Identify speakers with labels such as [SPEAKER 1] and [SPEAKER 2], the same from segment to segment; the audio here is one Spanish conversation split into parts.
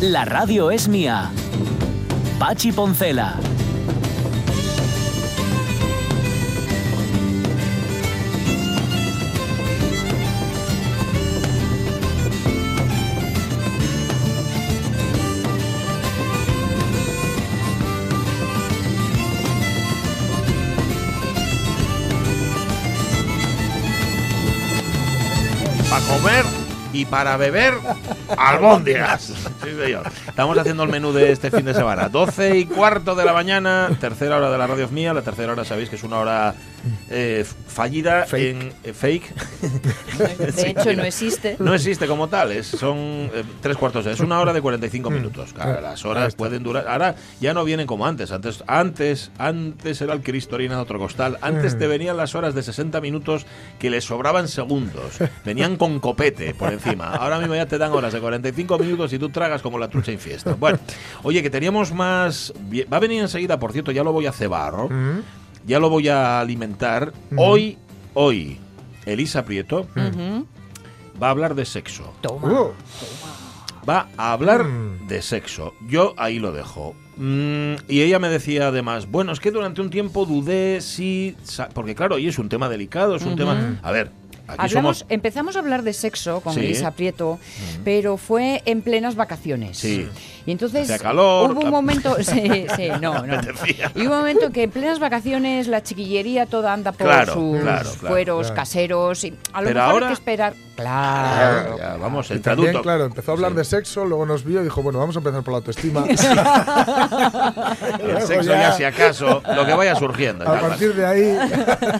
[SPEAKER 1] La radio es mía. Pachi Poncela.
[SPEAKER 2] Para comer y para beber albóndigas. Sí, señor. Estamos haciendo el menú de este fin de semana. 12 y cuarto de la mañana, tercera hora de la radio es mía. La tercera hora sabéis que es una hora eh, fallida
[SPEAKER 3] Fake.
[SPEAKER 2] en eh, fake.
[SPEAKER 4] De hecho, no existe.
[SPEAKER 2] No existe como tal, es, son eh, tres cuartos de Es una hora de 45 minutos. Claro, las horas pueden durar. Ahora ya no vienen como antes. Antes, antes, antes era el Cristorina de otro costal. Antes te venían las horas de 60 minutos que les sobraban segundos. Venían con copete por encima. Ahora mismo ya te dan horas de 45 minutos y tú tragas como la trucha infiesta. Bueno, oye, que teníamos más. Va a venir enseguida, por cierto, ya lo voy a cebar. ¿no?
[SPEAKER 3] Mm,
[SPEAKER 2] Ya lo voy a alimentar. Hoy, hoy, Elisa Prieto
[SPEAKER 4] Ujú.
[SPEAKER 2] va a hablar de sexo.
[SPEAKER 4] Toma.
[SPEAKER 3] uh,
[SPEAKER 2] Va a hablar
[SPEAKER 3] Mm.
[SPEAKER 2] de sexo. Yo ahí lo dejo. Mm, y ella me decía además, bueno, es que durante un tiempo dudé si... Porque claro, y es un tema delicado, es un tema... A ver,
[SPEAKER 4] Hablamos,
[SPEAKER 2] somos...
[SPEAKER 4] empezamos a hablar de sexo con
[SPEAKER 2] Sí.
[SPEAKER 4] Elisa Prieto, pero fue en plenas vacaciones.
[SPEAKER 2] Sí.
[SPEAKER 4] Y entonces
[SPEAKER 2] calor,
[SPEAKER 4] hubo un momento, sí, sí, no, no. Y hubo un momento que en plenas vacaciones la chiquillería toda anda por
[SPEAKER 2] Claro,
[SPEAKER 4] sus
[SPEAKER 2] claro, claro,
[SPEAKER 4] fueros
[SPEAKER 3] claro.
[SPEAKER 4] caseros y a lo
[SPEAKER 2] Pero
[SPEAKER 4] mejor
[SPEAKER 2] ahora-
[SPEAKER 4] hay que esperar. Claro.
[SPEAKER 2] Ya, vamos,
[SPEAKER 3] y
[SPEAKER 2] entre
[SPEAKER 3] también, claro, empezó a hablar
[SPEAKER 2] Sí.
[SPEAKER 3] de sexo, luego nos vio y dijo, bueno, vamos a empezar por la autoestima.
[SPEAKER 2] El sexo ya, si acaso, lo que vaya surgiendo.
[SPEAKER 3] a partir de ahí,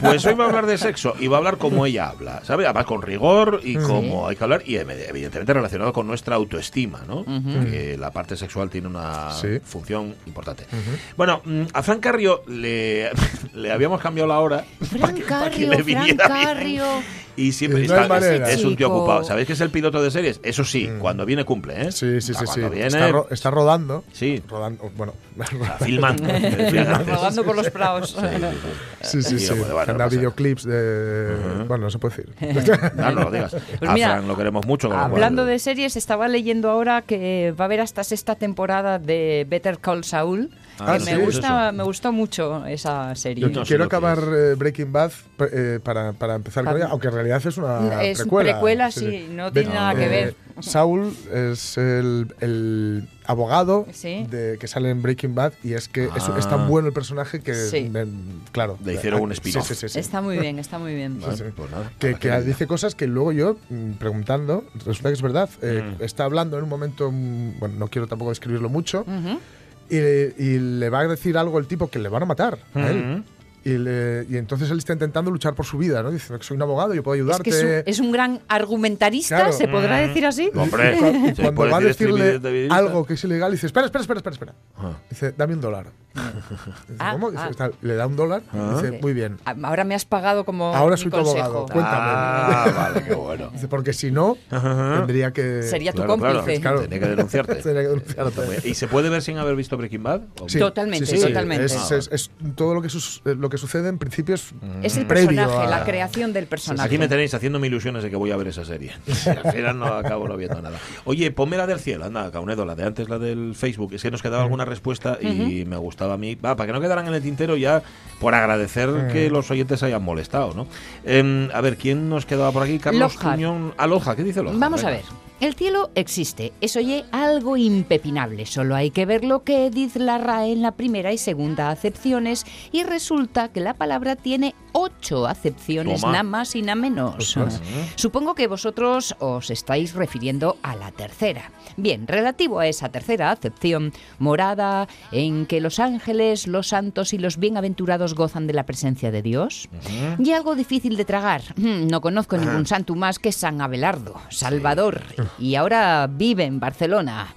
[SPEAKER 2] Pues hoy va a hablar de sexo y va a hablar como ella habla, ¿sabes? Además con rigor y como hay que hablar y evidentemente relacionado con nuestra autoestima, ¿no? Que la parte sexual tiene una
[SPEAKER 3] Sí.
[SPEAKER 2] función importante. Bueno, mm, a Fran Carrio le, le habíamos cambiado la hora para
[SPEAKER 4] Fran
[SPEAKER 2] que, para que
[SPEAKER 4] Carrio,
[SPEAKER 2] le
[SPEAKER 4] Fran
[SPEAKER 2] viniera bien. Y siempre
[SPEAKER 3] Y no
[SPEAKER 2] está-
[SPEAKER 3] manera.
[SPEAKER 2] es un tío ocupado. ¿Sabéis que es el piloto de series? Eso sí, cuando viene cumple, ¿eh?
[SPEAKER 3] Mm. sí, sí,
[SPEAKER 2] O sea,
[SPEAKER 3] sí, sí.
[SPEAKER 2] cuando viene,
[SPEAKER 3] Está, ro- está rodando.
[SPEAKER 2] Sí.
[SPEAKER 3] Rodando, bueno.
[SPEAKER 2] está filmando.
[SPEAKER 4] Rodando por los prados.
[SPEAKER 3] Sí, sí, sí.
[SPEAKER 2] bueno,
[SPEAKER 3] Anda videoclips de... Bueno, no se puede decir.
[SPEAKER 2] No, no lo digas.
[SPEAKER 4] Pues mira,
[SPEAKER 2] Fran lo queremos mucho. cual-
[SPEAKER 4] Hablando de series, estaba leyendo ahora que va a haber hasta sexta temporada de Better Call Saul.
[SPEAKER 2] Ah, sí,
[SPEAKER 4] me,
[SPEAKER 2] es
[SPEAKER 4] gusta, me gustó mucho esa serie.
[SPEAKER 3] Yo
[SPEAKER 2] No
[SPEAKER 3] quiero acabar
[SPEAKER 2] es.
[SPEAKER 3] eh, Breaking Bad eh, para, para empezar con ella, aunque en realidad es una
[SPEAKER 4] Es
[SPEAKER 3] precuela.
[SPEAKER 4] precuela, sí, no tiene nada que ver.
[SPEAKER 3] Saul es el, el abogado
[SPEAKER 4] Sí.
[SPEAKER 3] de, que sale en Breaking Bad y es que es, es
[SPEAKER 2] Ah.
[SPEAKER 3] tan bueno el personaje que,
[SPEAKER 4] Sí.
[SPEAKER 3] me- claro.
[SPEAKER 2] Le hicieron un
[SPEAKER 3] sí,
[SPEAKER 2] spin-off.
[SPEAKER 3] sí, sí, sí.
[SPEAKER 4] Está muy bien, está muy bien.
[SPEAKER 2] Vale,
[SPEAKER 3] sí.
[SPEAKER 2] pues nada,
[SPEAKER 3] Que, que dice cosas que luego yo, mm, preguntando, resulta que es verdad. eh,
[SPEAKER 2] Mm.
[SPEAKER 3] Está hablando en un momento, mm, bueno, no quiero tampoco describirlo mucho,
[SPEAKER 4] Ujú.
[SPEAKER 3] Y, y le va a decir algo el tipo que le van a matar a él. Y, le- y entonces él está intentando luchar por su vida, ¿no? Dice, soy un abogado, yo puedo
[SPEAKER 4] Es
[SPEAKER 3] ayudarte.
[SPEAKER 4] que es un, es un gran argumentarista,
[SPEAKER 3] Claro.
[SPEAKER 4] ¿se podrá
[SPEAKER 2] Mm.
[SPEAKER 4] decir así?
[SPEAKER 2] Hombre,
[SPEAKER 3] Y cua- y
[SPEAKER 2] ¿se
[SPEAKER 3] cuando va a
[SPEAKER 2] decir
[SPEAKER 3] decirle
[SPEAKER 2] estribilista?
[SPEAKER 3] algo que es ilegal, dice, espera, espera, espera, espera, espera.
[SPEAKER 2] Ah.
[SPEAKER 3] Dice, dame un dólar. Dice,
[SPEAKER 4] Ah,
[SPEAKER 3] ¿Cómo? Dice,
[SPEAKER 4] ah.
[SPEAKER 3] "Está- le da un dólar y
[SPEAKER 2] Ah.
[SPEAKER 3] dice, muy bien.
[SPEAKER 4] Ahora me has pagado como
[SPEAKER 3] Ahora soy tu
[SPEAKER 4] consejo.
[SPEAKER 3] abogado. Cuéntame.
[SPEAKER 2] Ah, vale, qué bueno.
[SPEAKER 3] Dice, porque si no,
[SPEAKER 2] Ajá.
[SPEAKER 3] tendría que...
[SPEAKER 4] Sería tu
[SPEAKER 2] Claro,
[SPEAKER 4] cómplice.
[SPEAKER 3] Claro.
[SPEAKER 2] Tenía que denunciarte.
[SPEAKER 3] Tendría que denunciarte.
[SPEAKER 2] ¿Y se puede ver sin haber visto Breaking Bad? ¿O-
[SPEAKER 3] Sí,
[SPEAKER 4] Totalmente,
[SPEAKER 3] sí, sí, sí.
[SPEAKER 4] totalmente.
[SPEAKER 3] Es, es- es todo lo que, sus- eh, que sucede en principio es
[SPEAKER 4] Es el
[SPEAKER 3] previo
[SPEAKER 4] personaje,
[SPEAKER 3] a-
[SPEAKER 4] la creación del personaje.
[SPEAKER 2] Aquí me tenéis haciéndome ilusiones de que voy a ver esa serie. Al final no acabo no viendo nada. Oye, ponme la del cielo, anda, Caunedo, la de antes, la del Facebook. Es que nos quedaba alguna respuesta y me gustaba a mí. Va, para que no quedaran en el tintero ya, por agradecer que los oyentes hayan molestado, ¿no? Em, a ver, ¿quién nos quedaba por aquí? Carlos
[SPEAKER 4] Lockhart.
[SPEAKER 2] Cuñón. Aloja, ¿qué dice Loja?
[SPEAKER 4] Vamos a ver. El cielo existe, es oye algo impepinable, solo hay que ver lo que dice la RAE en la primera y segunda acepciones y resulta que la palabra tiene ocho acepciones,
[SPEAKER 2] Toma.
[SPEAKER 4] nada más y nada menos.
[SPEAKER 3] Ostras.
[SPEAKER 4] Supongo que vosotros os estáis refiriendo a la tercera. Bien, relativo a esa tercera acepción, morada en que los ángeles, los santos y los bienaventurados gozan de la presencia de Dios. Y algo difícil de tragar. Mm, No conozco ningún santo más que San Abelardo, Salvador, y ahora vive en Barcelona.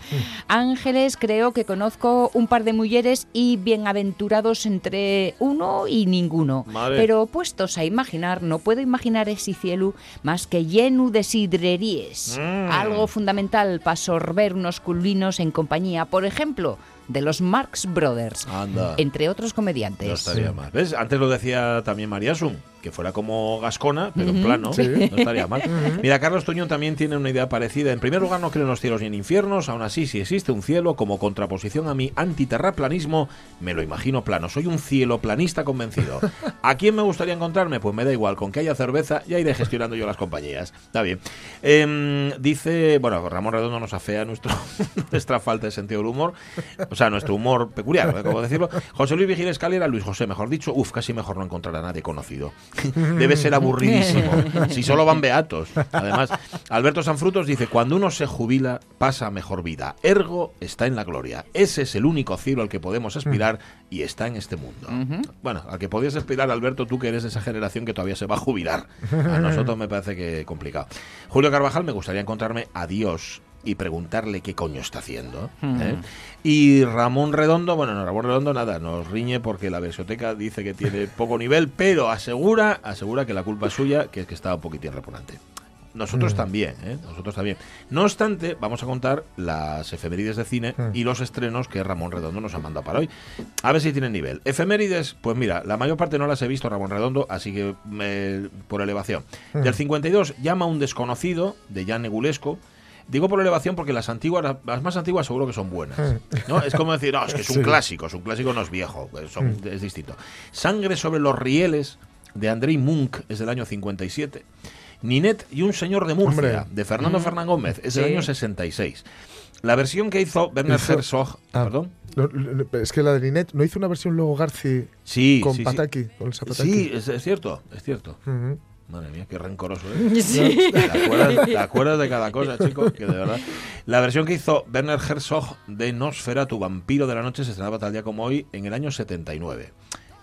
[SPEAKER 4] Ángeles creo que conozco un par de mujeres y bienaventurados entre uno y ninguno.
[SPEAKER 2] Madre.
[SPEAKER 4] Pero puestos a imaginar, no puedo imaginar ese cielo más que lleno de sidreríes.
[SPEAKER 2] Mm.
[SPEAKER 4] Algo fundamental para sorber unos culvinos en compañía, por ejemplo, de los Marx Brothers,
[SPEAKER 2] Anda.
[SPEAKER 4] entre otros
[SPEAKER 2] No
[SPEAKER 4] comediantes.
[SPEAKER 2] estaría mal. ¿Ves? Antes lo decía también María Sun, que fuera como Gascona, pero en plano.
[SPEAKER 3] Sí.
[SPEAKER 2] No estaría mal. Mira, Carlos Tuñón también tiene una idea parecida. En primer lugar, no creo en los cielos ni en infiernos. Aún así, si existe un cielo, como contraposición a mi antiterraplanismo, me lo imagino plano. Soy un cielo planista convencido. ¿A quién me gustaría encontrarme? Pues me da igual. Con que haya cerveza, ya iré gestionando yo las compañías. Está bien. Em, dice, bueno, Ramón Redondo nos afea nuestro, nuestra falta de sentido del humor. O sea, nuestro humor peculiar, ¿eh? ¿cómo decirlo? José Luis Vigil Escalera, Luis José, mejor dicho, uf, casi mejor no encontrar a nadie conocido. Debe ser aburridísimo. Si solo van beatos. Además, Alberto Sanfrutos dice, cuando uno se jubila, pasa mejor vida. Ergo está en la gloria. Ese es el único cielo al que podemos aspirar y está en este mundo. Bueno, al que podías aspirar, Alberto, tú que eres de esa generación que todavía se va a jubilar. A nosotros me parece que complicado. Julio Carvajal, me gustaría encontrarme a Dios y preguntarle qué coño está haciendo. ¿eh? Y Ramón Redondo, bueno, no, Ramón Redondo nada, nos riñe porque la versioteca dice que tiene poco nivel, pero asegura, asegura que la culpa es suya, que es que está un poquitín repugnante. Nosotros también, ¿eh? nosotros también. No obstante, vamos a contar las efemérides de cine y los estrenos que Ramón Redondo nos ha mandado para hoy. A ver si tienen nivel. Efemérides, pues mira, la mayor parte no las he visto Ramón Redondo, así que me- por elevación. Del 52, Llama a un desconocido, de Jan Negulesco. Digo por elevación porque las antiguas, las más antiguas seguro que son buenas. ¿no? Es como decir, no, es que es un
[SPEAKER 3] Sí.
[SPEAKER 2] clásico, es un clásico no es viejo, pues son- es distinto. Sangre sobre los rieles, de Andrei Munk, es del año 57. Ninet y un señor de Murcia,
[SPEAKER 3] Hombre.
[SPEAKER 2] de Fernando Fernán Gómez, es del
[SPEAKER 4] Sí.
[SPEAKER 2] año 66. La versión que hizo
[SPEAKER 3] Hizo-
[SPEAKER 2] Herzog,
[SPEAKER 3] Ah,
[SPEAKER 2] perdón.
[SPEAKER 3] es que la de Linet no hizo una versión luego Garci
[SPEAKER 2] Sí,
[SPEAKER 3] con
[SPEAKER 2] sí, sí.
[SPEAKER 3] Pataki, con el Zapataki.
[SPEAKER 2] Sí, es, es cierto, es cierto. Madre mía, qué rencoroso ¿eh? ¿Te, acuerdas, te acuerdas de cada cosa, chico? Que de verdad. La versión que hizo Werner Herzog de Nosferatu, Vampiro de la Noche, se estrenaba tal día como hoy en el año 79.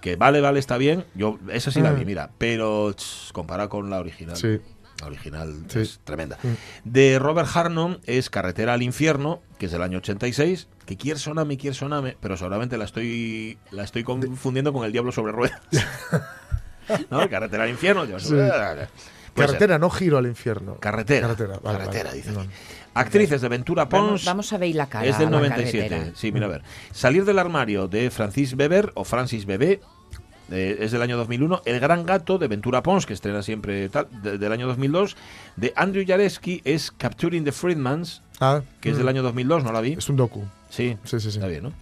[SPEAKER 2] Que vale, vale, está bien. Yo, esa sí la vi,
[SPEAKER 3] Mm.
[SPEAKER 2] mira. Pero ch, comparado con la original.
[SPEAKER 3] Sí.
[SPEAKER 2] La original
[SPEAKER 3] Sí.
[SPEAKER 2] es tremenda.
[SPEAKER 3] Mm.
[SPEAKER 2] De Robert Harnon es Carretera al Infierno, que es del año 86. Que quiere soname, quiere soname, pero seguramente la estoy, la estoy confundiendo con El Diablo sobre Ruedas. ¿No? Carretera al Infierno. Sobre
[SPEAKER 3] Sí.
[SPEAKER 2] Puede ser.
[SPEAKER 3] Carretera, no giro al infierno.
[SPEAKER 2] Carretera.
[SPEAKER 3] Carretera, vale,
[SPEAKER 2] Carretera,
[SPEAKER 3] vale.
[SPEAKER 2] dice
[SPEAKER 3] No.
[SPEAKER 2] aquí. Actrices de Ventura Pons.
[SPEAKER 4] vamos a ver la cara.
[SPEAKER 2] es del
[SPEAKER 4] a la
[SPEAKER 2] 97.
[SPEAKER 4] carretera.
[SPEAKER 2] Sí, mira a ver. Salir del armario de Francis Weber o Francis Bebé. eh, es del año 2001. El Gran Gato de Ventura Pons, que estrena siempre tal, de- del año 2002. De Andrew Jareski es Capturing the Freedmans,
[SPEAKER 3] Ah,
[SPEAKER 2] que es
[SPEAKER 3] mm.
[SPEAKER 2] del año 2002, ¿no la vi?
[SPEAKER 3] Es un docu.
[SPEAKER 2] Sí,
[SPEAKER 3] Sí, sí, sí.
[SPEAKER 2] está bien, ¿no?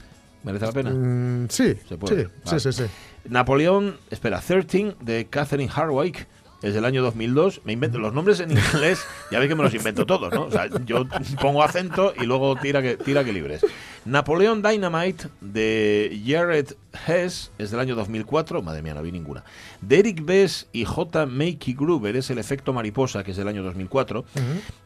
[SPEAKER 2] ¿Merece la pena?
[SPEAKER 3] Mm, sí,
[SPEAKER 2] Se puede.
[SPEAKER 3] sí,
[SPEAKER 2] Vale.
[SPEAKER 3] sí, sí, sí.
[SPEAKER 2] Napoleón, espera, 13 de Catherine Hardwick. Es del año 2002. Me invento los nombres en inglés. Ya veis que me los invento todos, ¿no? O sea, yo pongo acento y luego tira que, tira que libres. Napoleón Dynamite de Jared Hess es del año 2004. Madre mía, no vi ninguna. De Eric Bess y J. Makey Gruber es El efecto mariposa, que es del año 2004.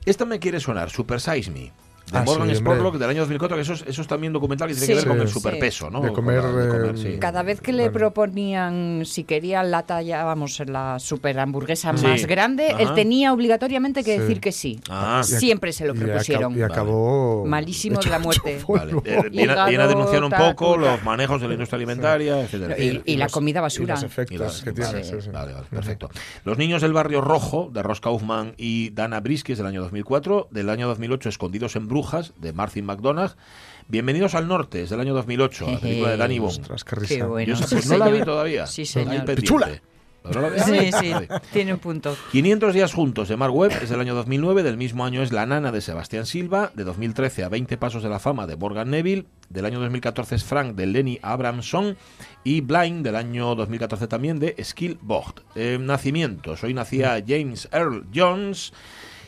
[SPEAKER 2] Esta me quiere sonar, Super Size Me. De
[SPEAKER 3] Ah,
[SPEAKER 2] Morgan
[SPEAKER 3] sí,
[SPEAKER 2] Spurlock del año 2004, que eso es, eso es también documental que tiene
[SPEAKER 4] Sí.
[SPEAKER 2] que ver con el
[SPEAKER 3] Sí.
[SPEAKER 2] superpeso, ¿no?
[SPEAKER 3] De comer,
[SPEAKER 2] la- de comer,
[SPEAKER 3] eh,
[SPEAKER 2] sí.
[SPEAKER 4] Cada vez que le
[SPEAKER 3] Bueno.
[SPEAKER 4] proponían si quería la talla, vamos, la super hamburguesa
[SPEAKER 2] Sí.
[SPEAKER 4] más grande,
[SPEAKER 2] Ajá.
[SPEAKER 4] él tenía obligatoriamente que
[SPEAKER 3] Sí.
[SPEAKER 4] decir que sí.
[SPEAKER 2] Ah,
[SPEAKER 3] Y
[SPEAKER 4] Siempre se lo
[SPEAKER 3] y aca-
[SPEAKER 4] propusieron.
[SPEAKER 3] Y, acabó.
[SPEAKER 4] Malísimo de la muerte.
[SPEAKER 2] Vale. Eh, viene, a denunciar un poco
[SPEAKER 4] tal,
[SPEAKER 2] los manejos de la industria alimentaria, etcétera.
[SPEAKER 4] Y, y la
[SPEAKER 3] los-
[SPEAKER 4] comida
[SPEAKER 3] Y
[SPEAKER 4] basura.
[SPEAKER 3] los
[SPEAKER 2] Y
[SPEAKER 3] efectos
[SPEAKER 2] las-
[SPEAKER 3] que
[SPEAKER 2] vale,
[SPEAKER 3] tiene. sí, sí.
[SPEAKER 2] vale, vale, perfecto. Los niños del barrio rojo, de Ross Kaufman y Dana Briskis, del año 2004. Del año 2008, Escondidos en Brujas, de Martin McDonagh. Bienvenidos al Norte, es del año 2008, la película de Danny Boone.
[SPEAKER 3] Ostras, qué
[SPEAKER 4] bueno.
[SPEAKER 2] Yo esa,
[SPEAKER 4] sí,
[SPEAKER 2] pues, no la vi
[SPEAKER 4] señor.
[SPEAKER 2] todavía.
[SPEAKER 4] Sí, señor.
[SPEAKER 2] pendiente.
[SPEAKER 3] ¡Chula!
[SPEAKER 2] ¿No?
[SPEAKER 4] Sí, sí, tiene un punto.
[SPEAKER 2] 500 días juntos de Mark Webb es del año 2009, del mismo año es La Nana de Sebastián Silva, de 2013 a 20 Pasos de la Fama de Morgan Neville, del año 2014 es Frank de Lenny Abramson y Blind del año 2014 también de Skill Vogt. Eh, nacimientos, hoy nacía James Earl Jones,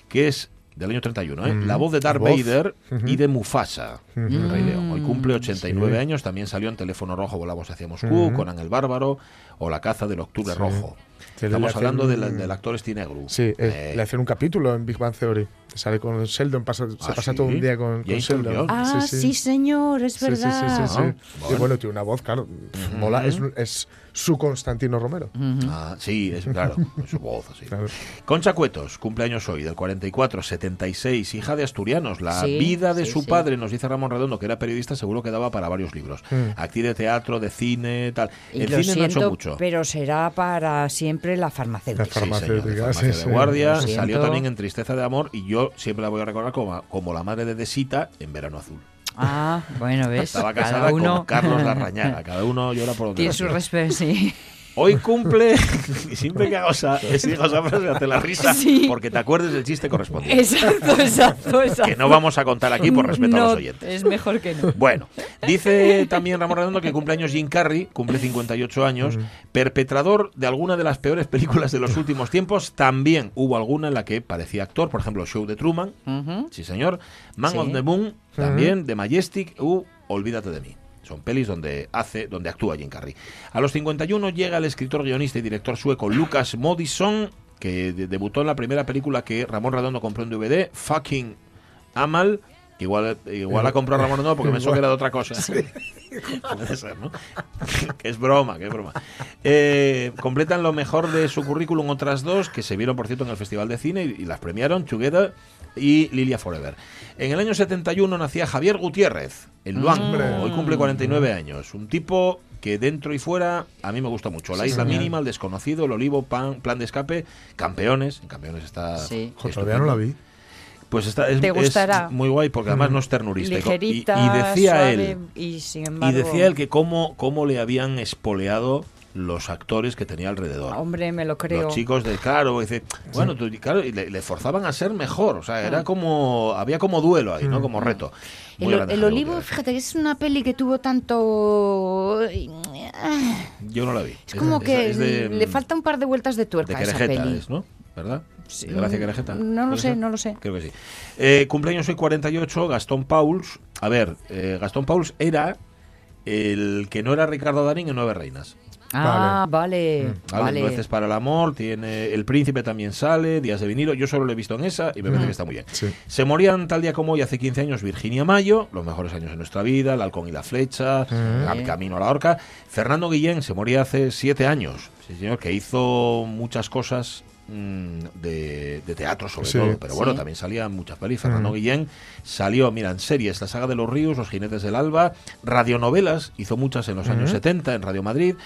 [SPEAKER 2] que es del año 31, ¿eh? la voz de Darth
[SPEAKER 3] voz.
[SPEAKER 2] Vader y de Mufasa, el Rey León. Hoy cumple 89
[SPEAKER 3] Sí.
[SPEAKER 2] años, también salió en Teléfono Rojo, Volamos hacia Moscú, Conan el Bárbaro o La caza del Octubre Rojo. Estamos hablando del,
[SPEAKER 3] un-
[SPEAKER 2] del actor Steve Negru.
[SPEAKER 3] Sí, eh,
[SPEAKER 2] Eh,
[SPEAKER 3] le hacen un capítulo en Big Bang Theory. Sale con Sheldon, pasa- se
[SPEAKER 2] ¿Ah,
[SPEAKER 3] pasa
[SPEAKER 2] sí?
[SPEAKER 3] todo un día con, con Sheldon.
[SPEAKER 4] Ah, sí, señor, es
[SPEAKER 3] Sí, sí, sí,
[SPEAKER 4] verdad.
[SPEAKER 3] sí, sí.
[SPEAKER 2] Ah,
[SPEAKER 3] Y
[SPEAKER 2] bueno.
[SPEAKER 3] bueno, tiene una voz, claro. Mola, es, es su Constantino Romero.
[SPEAKER 2] ah, sí, es claro, su voz así.
[SPEAKER 3] Claro.
[SPEAKER 2] Concha Cuetos, cumpleaños hoy, del 44, 76, hija de asturianos. La
[SPEAKER 4] Sí,
[SPEAKER 2] vida de
[SPEAKER 4] sí,
[SPEAKER 2] su
[SPEAKER 4] sí.
[SPEAKER 2] padre, nos dice Ramón Redondo, que era periodista, seguro que daba para varios libros.
[SPEAKER 3] Mm.
[SPEAKER 2] Actriz de teatro, de cine, tal.
[SPEAKER 4] Y
[SPEAKER 2] El
[SPEAKER 4] lo
[SPEAKER 2] cine no ha hecho
[SPEAKER 4] siento,
[SPEAKER 2] mucho.
[SPEAKER 4] pero será para siempre la
[SPEAKER 3] La
[SPEAKER 4] farmacéutica.
[SPEAKER 2] Sí, señor, de
[SPEAKER 3] farmacéutica,
[SPEAKER 2] farmacia
[SPEAKER 3] sí,
[SPEAKER 2] de
[SPEAKER 3] sí.
[SPEAKER 2] guardia. Salió
[SPEAKER 4] siento.
[SPEAKER 2] también en Tristeza de Amor y yo siempre la voy a recordar como, como la madre de Desita en Verano Azul.
[SPEAKER 4] Ah, bueno, ves.
[SPEAKER 2] Estaba
[SPEAKER 4] cada
[SPEAKER 2] casada
[SPEAKER 4] uno
[SPEAKER 2] con Carlos Larrañaga. Cada uno llora por donde
[SPEAKER 4] tiene
[SPEAKER 2] lo
[SPEAKER 4] su respeto, sí.
[SPEAKER 2] Hoy cumple, y siempre que hago esa, frase, hace la risa,
[SPEAKER 4] Sí.
[SPEAKER 2] porque te acuerdes del chiste correspondiente.
[SPEAKER 4] Exacto, exacto, exacto.
[SPEAKER 2] Que no vamos a contar aquí por respeto a los oyentes.
[SPEAKER 4] Es mejor que no.
[SPEAKER 2] Bueno, dice también Ramón Redondo que cumpleaños Jim Carrey, cumple 58 años, perpetrador de alguna de las peores películas de los últimos tiempos. También hubo alguna en la que parecía actor, por ejemplo, Show de Truman, sí señor, Man
[SPEAKER 4] Sí.
[SPEAKER 2] of the Moon, también, The Majestic, u Olvídate de mí. Son pelis donde hace, donde actúa Jim Carrey. A los 51 llega el escritor, guionista y director sueco Lucas Modison, que de- debutó en la primera película que Ramón Redondo compró en DVD, Fucking Amal, que igual, igual la compró Ramón Redondo porque pensó que era de otra cosa. Puede ser, ¿no? que es broma, que es broma. Eh, completan lo mejor de su currículum otras dos que se vieron, por cierto, en el Festival de Cine y, y las premiaron, Together y Lilia Forever. En el año 71 nacía Javier Gutiérrez, el Luan.
[SPEAKER 3] Hombre.
[SPEAKER 2] Hoy cumple 49 años. Un tipo que dentro y fuera a mí me gusta mucho. La
[SPEAKER 3] Sí,
[SPEAKER 2] Isla
[SPEAKER 3] señor.
[SPEAKER 2] Mínima, El Desconocido, El Olivo, Pan- Plan de Escape, Campeones. En Campeones está...
[SPEAKER 4] Sí.
[SPEAKER 3] Todavía no la vi.
[SPEAKER 2] Pues está, es,
[SPEAKER 4] Te
[SPEAKER 2] es
[SPEAKER 4] gustará.
[SPEAKER 2] muy guay porque además no es ternurista. Y-
[SPEAKER 4] Ligerita,
[SPEAKER 2] y, y decía
[SPEAKER 4] suave,
[SPEAKER 2] él,
[SPEAKER 4] y sin
[SPEAKER 2] y
[SPEAKER 4] embargo...
[SPEAKER 2] decía él que cómo, cómo le habían espoleado los actores que tenía alrededor.
[SPEAKER 4] Hombre, me lo creo.
[SPEAKER 2] Los chicos de claro, dice, bueno, tú- claro, y le, le forzaban a ser mejor, o sea, era como, había como duelo ahí, ¿no? Como reto. Muy
[SPEAKER 4] El, Olivo, fíjate, que es una peli que tuvo tanto... ah,
[SPEAKER 2] Yo no la vi.
[SPEAKER 4] Es como que
[SPEAKER 2] es de,
[SPEAKER 4] le falta un par de vueltas de
[SPEAKER 2] de
[SPEAKER 4] tuerca esa
[SPEAKER 2] Querejeta,
[SPEAKER 4] peli.
[SPEAKER 2] es, ¿no? ¿Verdad?
[SPEAKER 4] Sí.
[SPEAKER 2] ¿De Gracia Querejeta?
[SPEAKER 4] No lo
[SPEAKER 2] ¿Puede
[SPEAKER 4] sé,
[SPEAKER 2] ser?
[SPEAKER 4] no lo sé.
[SPEAKER 2] Creo que sí. Eh, cumpleaños hoy 48, Gastón Pauls. A ver, eh, Gastón Pauls era el que no era Ricardo Darín en Nueve Reinas.
[SPEAKER 4] Ah, vale,
[SPEAKER 2] Mm. ¿vale?
[SPEAKER 4] vale.
[SPEAKER 2] Nueces para el amor, tiene El Príncipe también sale, Días de vinilo, yo solo lo he visto en esa y me parece que está muy bien.
[SPEAKER 3] Sí.
[SPEAKER 2] Se morían tal día como hoy hace 15 años Virginia Mayo, los mejores años de nuestra vida, El halcón y la flecha, Cam- Camino a la horca. Fernando Guillén se moría hace 7 años, sí señor, que hizo muchas cosas mm, de, de teatro sobre
[SPEAKER 3] Sí.
[SPEAKER 2] todo, pero bueno,
[SPEAKER 4] Sí.
[SPEAKER 2] también salían muchas pelis. Fernando Guillén salió, mira, en series, La saga de los ríos, Los jinetes del alba, radionovelas, hizo muchas en los años 70 en Radio Madrid.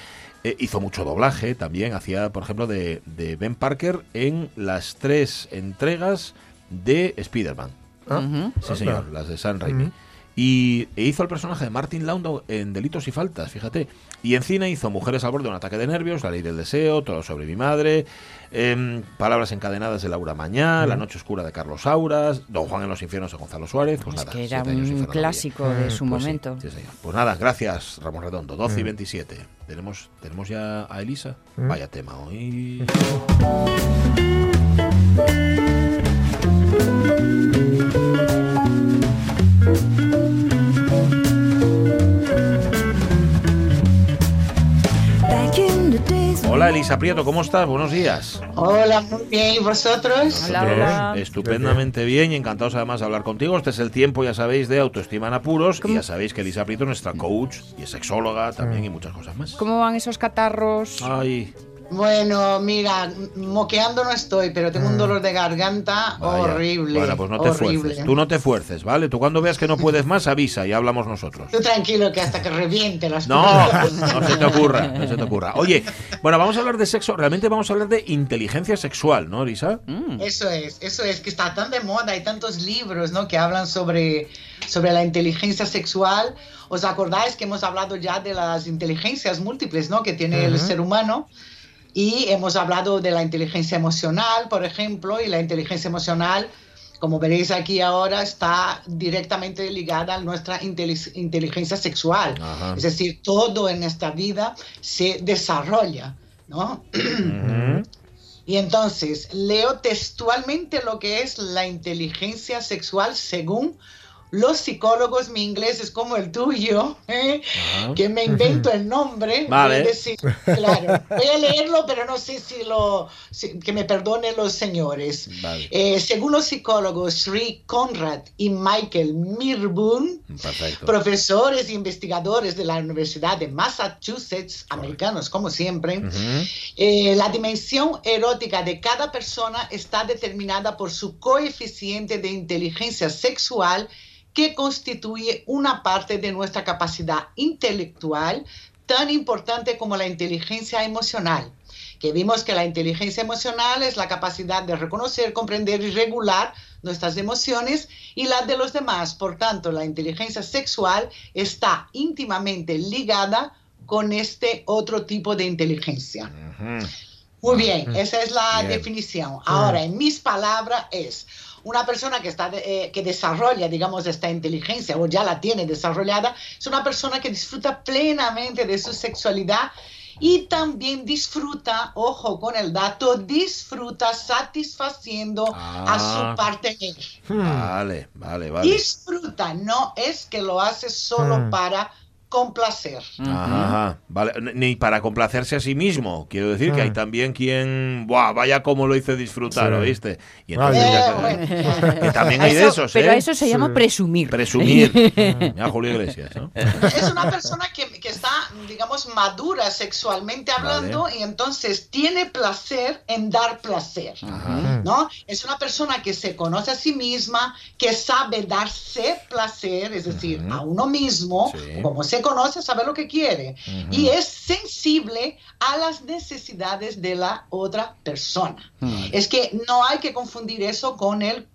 [SPEAKER 2] Eh, hizo mucho doblaje también, hacía, por ejemplo, de, de Ben Parker en las tres entregas de Spider-Man.
[SPEAKER 3] Ah.
[SPEAKER 2] Sí, señor, las de San Raimi. Y e hizo el personaje de Martin Landau en Delitos y Faltas, fíjate. Y en cine hizo Mujeres al borde de un ataque de nervios, La ley del deseo, Todo sobre mi madre, em, Palabras encadenadas de Laura Mañá, La noche oscura de Carlos Auras, Don Juan en los infiernos de Gonzalo Suárez. Pues
[SPEAKER 4] Es
[SPEAKER 2] nada,
[SPEAKER 4] que era un clásico de su
[SPEAKER 2] Pues
[SPEAKER 4] momento.
[SPEAKER 2] sí. Pues nada, gracias Ramón Redondo, 12 y 27. ¿Tenemos, ¿Tenemos ya a Elisa? Vaya tema hoy. Hola Elisa Prieto, ¿cómo estás? Buenos días.
[SPEAKER 5] Hola, muy bien. ¿Y vosotros?
[SPEAKER 4] Hola.
[SPEAKER 2] Estupendamente bien y encantados además de hablar contigo. Este es el tiempo, ya sabéis, de autoestima en apuros. Y ya sabéis que Elisa Prieto es nuestra coach y es sexóloga también y muchas cosas más.
[SPEAKER 4] ¿Cómo van esos catarros?
[SPEAKER 2] Ay,
[SPEAKER 5] Bueno, mira, moqueando no estoy, pero tengo un dolor de garganta
[SPEAKER 2] vaya.
[SPEAKER 5] horrible.
[SPEAKER 2] Bueno, pues no te
[SPEAKER 5] horrible.
[SPEAKER 2] fuerces. Tú no te fuerces, ¿vale? Tú cuando veas que no puedes más, avisa y hablamos nosotros.
[SPEAKER 5] Tú tranquilo que hasta que reviente las
[SPEAKER 2] No, no se te ocurra, no se te ocurra. Oye, bueno, vamos a hablar de sexo, realmente vamos a hablar de inteligencia sexual, ¿no, Elisa?
[SPEAKER 4] Mm.
[SPEAKER 5] Eso es, eso es, que está tan de moda, hay tantos libros, ¿no? Que hablan sobre, sobre la inteligencia sexual. ¿Os acordáis que hemos hablado ya de las inteligencias múltiples, ¿no? Que tiene el ser humano. Y hemos hablado de la inteligencia emocional, por ejemplo, y la inteligencia emocional, como veréis aquí ahora, está directamente ligada a nuestra inteli- inteligencia sexual.
[SPEAKER 2] Ajá.
[SPEAKER 5] Es decir, todo en esta vida se desarrolla, ¿no? Y entonces leo textualmente lo que es la inteligencia sexual según los psicólogos, mi inglés es como el tuyo, ¿eh? que me invento el nombre.
[SPEAKER 2] Vale.
[SPEAKER 5] Voy a decir, claro, voy a leerlo, pero no sé si lo, si- que me perdonen los señores.
[SPEAKER 2] Vale.
[SPEAKER 5] Eh, según los psicólogos Sri Conrad y Michael Mirboon,
[SPEAKER 2] Perfecto.
[SPEAKER 5] profesores e investigadores de la Universidad de Massachusetts, americanos como siempre, eh, la dimensión erótica de cada persona está determinada por su coeficiente de inteligencia sexual que constituye una parte de nuestra capacidad intelectual tan importante como la inteligencia emocional. Que vimos que la inteligencia emocional es la capacidad de reconocer, comprender y regular nuestras emociones y las de los demás. Por tanto, la inteligencia sexual está íntimamente ligada con este otro tipo de inteligencia. Muy bien, esa es la definición. Ahora, en mis palabras es una persona que, está, de- eh, que desarrolla, digamos, esta inteligencia o ya la tiene desarrollada, es una persona que disfruta plenamente de su sexualidad y también disfruta, ojo con el dato, disfruta satisfaciendo a
[SPEAKER 2] Ah.
[SPEAKER 5] su partener.
[SPEAKER 2] Vale, vale, vale.
[SPEAKER 5] Disfruta, no es que lo hace solo
[SPEAKER 3] Hmm.
[SPEAKER 5] para complacer.
[SPEAKER 2] Ajá, ajá. Vale, N- ni para complacerse a sí mismo. Quiero decir que hay también quien, ¡buah! Vaya como lo hice disfrutar,
[SPEAKER 3] Sí.
[SPEAKER 2] ¿oíste? Y entonces ya
[SPEAKER 5] Eh,
[SPEAKER 2] que-
[SPEAKER 5] bueno,
[SPEAKER 2] que también hay de
[SPEAKER 4] Eso-
[SPEAKER 2] esos,
[SPEAKER 4] pero
[SPEAKER 2] ¿eh?
[SPEAKER 4] eso se llama
[SPEAKER 3] Sí.
[SPEAKER 4] presumir.
[SPEAKER 2] Presumir. Ya Julio Iglesias, ¿no?
[SPEAKER 5] es una persona que, que está, digamos, madura sexualmente hablando y entonces tiene placer en dar placer.
[SPEAKER 2] Ajá.
[SPEAKER 5] ¿No? Es una persona que se conoce a sí misma, que sabe darse placer, es decir, a uno mismo,
[SPEAKER 2] Sí.
[SPEAKER 5] como se conoce, sabe lo que quiere. Y es sensible a las necesidades de la otra persona. Es que no hay que confundir eso con el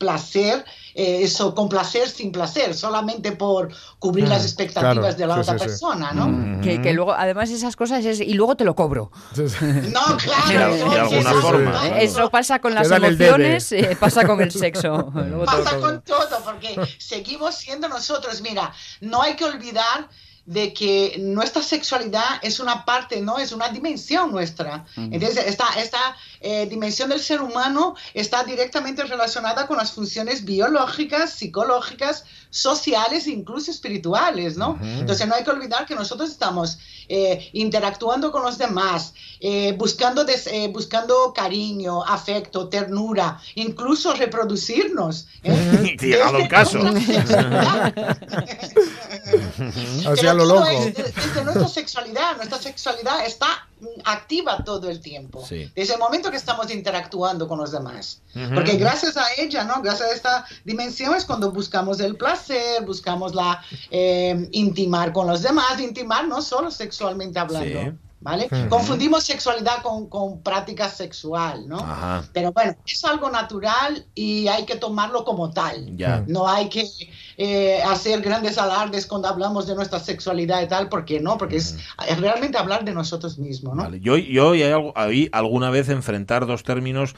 [SPEAKER 5] placer, eh, eso, con placer sin placer, solamente por cubrir
[SPEAKER 3] Mm,
[SPEAKER 5] las expectativas
[SPEAKER 3] claro,
[SPEAKER 5] de la
[SPEAKER 3] sí,
[SPEAKER 5] otra
[SPEAKER 3] sí, sí.
[SPEAKER 5] persona, ¿no?
[SPEAKER 2] Mm.
[SPEAKER 4] Que, que luego, además, esas cosas es. Y luego te lo cobro.
[SPEAKER 3] Sí.
[SPEAKER 5] No, claro.
[SPEAKER 2] De alguna
[SPEAKER 5] eso-
[SPEAKER 2] forma.
[SPEAKER 5] eso-
[SPEAKER 4] Eso pasa con las emociones, eh, pasa con el sexo. Luego
[SPEAKER 5] pasa con todo, porque seguimos siendo nosotros. Mira, no hay que olvidar de que nuestra sexualidad es una parte, ¿no? Es una dimensión nuestra. Entonces, esta, esta eh, dimensión del ser humano está directamente relacionada con las funciones biológicas, psicológicas, sociales e incluso espirituales, ¿no? Entonces, no hay que olvidar que nosotros estamos eh, interactuando con los demás, eh, buscando, des- eh, buscando cariño, afecto, ternura, incluso reproducirnos. ¿eh?
[SPEAKER 2] Llegado el
[SPEAKER 5] Desde
[SPEAKER 2] caso.
[SPEAKER 5] nuestra sexualidad.
[SPEAKER 3] Así
[SPEAKER 5] Pero
[SPEAKER 3] a lo loco.
[SPEAKER 5] es de- desde nuestra sexualidad, nuestra sexualidad está activa todo el tiempo.
[SPEAKER 2] Sí.
[SPEAKER 5] Desde el momento que estamos interactuando con los demás. Porque gracias a ella, ¿no? Gracias a esta dimensión es cuando buscamos el placer, buscamos la eh, intimar con los demás, intimar no solo sexualmente hablando.
[SPEAKER 2] Sí.
[SPEAKER 5] ¿Vale? Confundimos sexualidad con, con práctica sexual, ¿no?
[SPEAKER 2] Ajá.
[SPEAKER 5] Pero bueno, es algo natural y hay que tomarlo como tal.
[SPEAKER 2] Ya.
[SPEAKER 5] No hay que eh, hacer grandes alardes cuando hablamos de nuestra sexualidad y tal, porque no, porque es, es realmente hablar de nosotros mismos, ¿no?
[SPEAKER 2] Vale. Yo, yo ahí alguna vez enfrentar dos términos.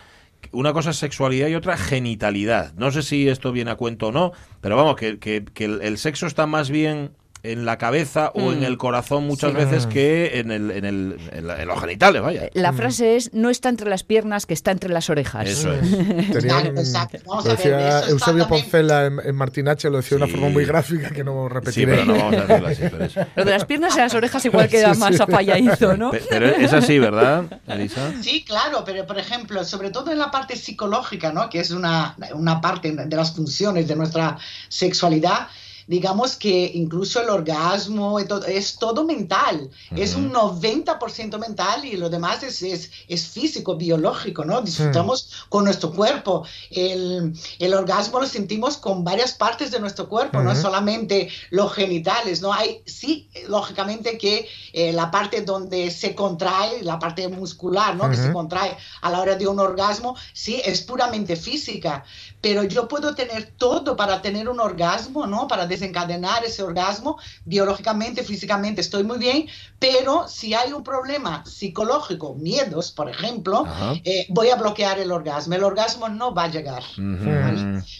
[SPEAKER 2] Una cosa es sexualidad y otra genitalidad. No sé si esto viene a cuento o no, pero vamos, que, que- que el, el sexo está más bien en la cabeza o en el corazón muchas
[SPEAKER 4] Sí.
[SPEAKER 2] veces que en, el, en, el, en, la- en los genitales, vaya.
[SPEAKER 4] La frase es: no está entre las piernas, que está entre las orejas.
[SPEAKER 2] Eso es.
[SPEAKER 3] Tenía
[SPEAKER 5] Exacto,
[SPEAKER 3] un-
[SPEAKER 5] exacto. Vamos
[SPEAKER 3] lo
[SPEAKER 5] a ver,
[SPEAKER 3] decía
[SPEAKER 5] eso
[SPEAKER 3] Eusebio Poncela en, en Martinache, lo decía de
[SPEAKER 2] Sí.
[SPEAKER 3] una forma muy gráfica que no
[SPEAKER 2] Sí,
[SPEAKER 3] repetiré.
[SPEAKER 2] pero no vamos a decirlo así. Pero es,
[SPEAKER 4] Lo de las piernas y las orejas igual queda
[SPEAKER 3] Sí,
[SPEAKER 4] más
[SPEAKER 3] sí.
[SPEAKER 4] apayadizo, ¿no?
[SPEAKER 2] pe- pero es así, ¿verdad, Elisa?
[SPEAKER 5] Sí, claro, pero por ejemplo, sobre todo en la parte psicológica, ¿no? Que es una, una parte de las funciones de nuestra sexualidad. Digamos que incluso el orgasmo y todo- es todo mental, es un 90% mental y lo demás es, es, es físico, biológico, ¿no? Disfrutamos con nuestro cuerpo. El, el orgasmo lo sentimos con varias partes de nuestro cuerpo, no
[SPEAKER 3] Ujú.
[SPEAKER 5] solamente los genitales, ¿no? Hay, sí, lógicamente que eh, la parte donde se contrae, la parte muscular, ¿no? Que se
[SPEAKER 3] Ujú.
[SPEAKER 2] Ajá.
[SPEAKER 5] eh, voy a bloquear el orgasmo, el orgasmo no va a llegar.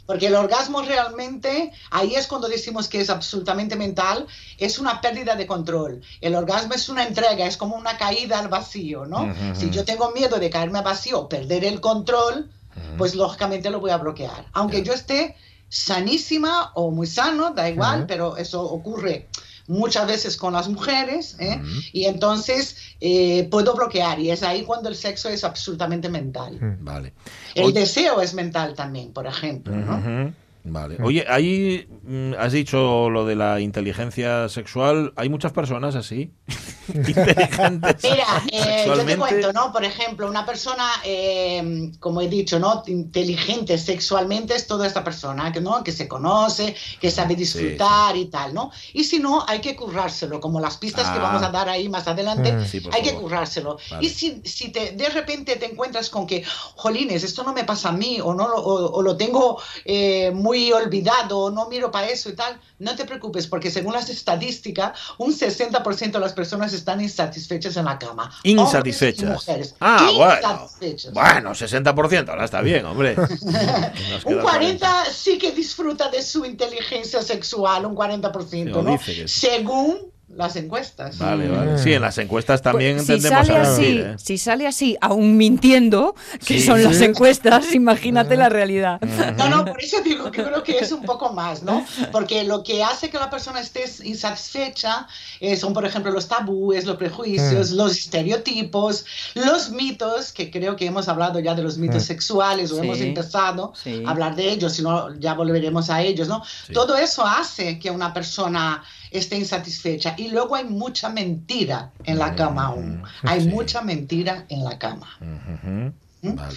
[SPEAKER 5] Porque el orgasmo realmente, ahí es cuando decimos que es absolutamente mental, es una pérdida de control. El orgasmo es una entrega, es como una caída al vacío, ¿no? Si yo tengo miedo de caerme al vacío, perder el control, pues lógicamente lo voy a bloquear. Aunque yo esté sanísima o muy sano, da igual, pero eso ocurre muchas veces con las mujeres, ¿eh? y entonces eh, puedo bloquear, y es ahí cuando el sexo es absolutamente mental.
[SPEAKER 2] Vale.
[SPEAKER 5] El deseo es mental también, por ejemplo, ¿no?
[SPEAKER 2] Vale. Oye, ahí mm, has dicho lo de la inteligencia sexual. ¿Hay muchas personas así? Inteligentes
[SPEAKER 5] Mira, eh, yo te
[SPEAKER 2] sexualmente.
[SPEAKER 5] cuento, ¿no? Por ejemplo, una persona, eh, como he dicho, ¿no? Inteligente sexualmente es toda esta persona, que, ¿no? Que se conoce, que sabe disfrutar y tal, ¿no? Y si no, hay que currárselo, como las pistas que
[SPEAKER 2] Ah.
[SPEAKER 5] vamos a dar ahí más adelante,
[SPEAKER 2] Sí, por
[SPEAKER 5] hay que currárselo.
[SPEAKER 2] Vale.
[SPEAKER 5] Y si, si te, de repente te encuentras con que, jolines, esto no me pasa a mí, o, no, lo- o, o lo tengo eh, muy olvidado, no miro para eso y tal, no te preocupes, porque según las estadísticas, un 60% de las personas están insatisfechas en la cama. Y
[SPEAKER 2] Insatisfechas.
[SPEAKER 5] mujeres.
[SPEAKER 2] Ah, bueno.
[SPEAKER 5] Insatisfechas.
[SPEAKER 2] Bueno, 60%, ahora está bien, hombre.
[SPEAKER 5] Un
[SPEAKER 2] queda
[SPEAKER 5] 40 sí que disfruta de su inteligencia sexual, un 40%,
[SPEAKER 2] Lo
[SPEAKER 5] ¿no? Según las encuestas.
[SPEAKER 2] Vale, vale. Sí, en las encuestas también
[SPEAKER 4] Pues, si
[SPEAKER 2] tendemos
[SPEAKER 4] sale
[SPEAKER 2] a
[SPEAKER 4] así,
[SPEAKER 2] decir, ¿eh?
[SPEAKER 4] si sale así, aún mintiendo, que
[SPEAKER 2] Sí.
[SPEAKER 4] son las
[SPEAKER 3] Sí.
[SPEAKER 4] encuestas, imagínate la realidad.
[SPEAKER 5] No, no, por eso digo que creo que es un poco más, ¿no? Porque lo que hace que la persona esté insatisfecha eh, son, por ejemplo, los tabúes, los prejuicios, los estereotipos, los mitos, que creo que hemos hablado ya de los mitos sexuales o
[SPEAKER 4] Sí.
[SPEAKER 5] hemos empezado
[SPEAKER 4] Sí.
[SPEAKER 5] a hablar de ellos, si no, ya volveremos a ellos, ¿no?
[SPEAKER 2] Sí.
[SPEAKER 5] Todo eso hace que una persona esté insatisfecha. Y luego hay mucha mentira en la cama aún. Hay
[SPEAKER 2] Sí.
[SPEAKER 5] mucha mentira en la cama. ¿Mm?
[SPEAKER 2] Vale.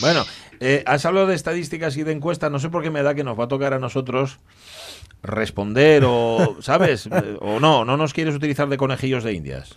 [SPEAKER 2] Bueno, eh, has hablado de estadísticas y de encuestas. No sé por qué me da que nos va a tocar a nosotros responder o, ¿sabes? Eh, O no, no nos quieres utilizar de conejillos de indias.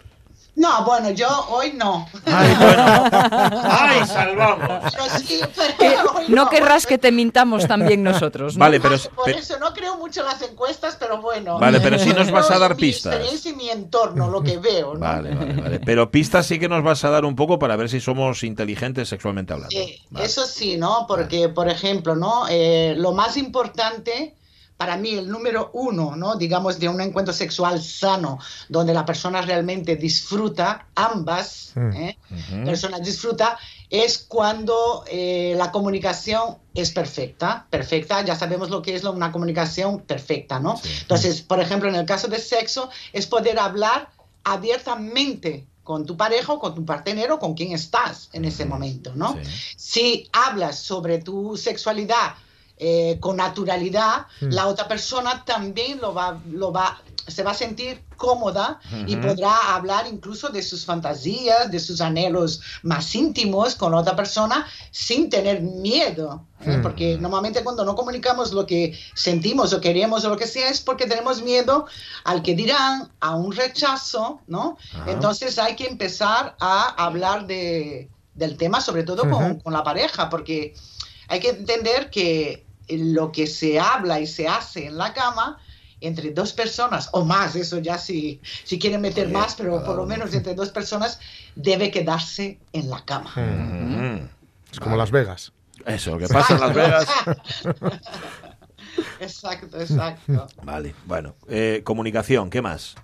[SPEAKER 5] No, bueno, yo hoy no.
[SPEAKER 2] Ay, bueno. Ay, salvamos.
[SPEAKER 5] Pero sí, pero
[SPEAKER 4] Que
[SPEAKER 5] hoy
[SPEAKER 4] no querrás que te mintamos también nosotros, ¿no?
[SPEAKER 2] Vale, pero,
[SPEAKER 5] Por
[SPEAKER 2] pe-
[SPEAKER 5] eso no creo mucho en las encuestas, pero bueno.
[SPEAKER 2] Vale, pero sí nos vas a
[SPEAKER 5] No,
[SPEAKER 2] dar
[SPEAKER 5] mi
[SPEAKER 2] pistas.
[SPEAKER 5] experiencia y mi entorno, lo que veo, ¿no?
[SPEAKER 2] Vale, vale, vale. Pero pistas sí que nos vas a dar un poco para ver si somos inteligentes sexualmente hablando.
[SPEAKER 5] Eh,
[SPEAKER 2] Vale.
[SPEAKER 5] Eso sí, ¿no? Porque, por ejemplo, ¿no? Eh, lo más importante para mí, el número uno, ¿no? Digamos, de un encuentro sexual sano, donde la persona realmente disfruta, ambas
[SPEAKER 3] Mm.
[SPEAKER 5] ¿eh? Personas disfruta, es cuando eh, la comunicación es perfecta. Perfecta, ya sabemos lo que es una comunicación perfecta, ¿no?
[SPEAKER 2] Sí.
[SPEAKER 5] Entonces, por ejemplo, en el caso de sexo, es poder hablar abiertamente con tu pareja o con tu partenero, con quien estás en ese momento, ¿no?
[SPEAKER 2] Sí.
[SPEAKER 5] Si hablas sobre tu sexualidad eh, con naturalidad, la otra persona también lo va, lo va, se va a sentir cómoda y podrá hablar incluso de sus fantasías, de sus anhelos más íntimos con la otra persona sin tener miedo. ¿eh?
[SPEAKER 3] Mm.
[SPEAKER 5] Porque normalmente cuando no comunicamos lo que sentimos o queremos o lo que sea es porque tenemos miedo al que dirán, a un rechazo, ¿no? Entonces hay que empezar a hablar de, del tema, sobre todo con, con la pareja, porque hay que entender que lo que se habla y se hace en la cama entre dos personas o más, eso ya si, si quieren meter más, pero por lo menos entre dos personas debe quedarse en la cama.
[SPEAKER 3] Es como Las Vegas.
[SPEAKER 2] Eso, lo que pasa en Las Vegas.
[SPEAKER 5] Exacto, exacto.
[SPEAKER 2] Vale, bueno. eh, comunicación, ¿qué más?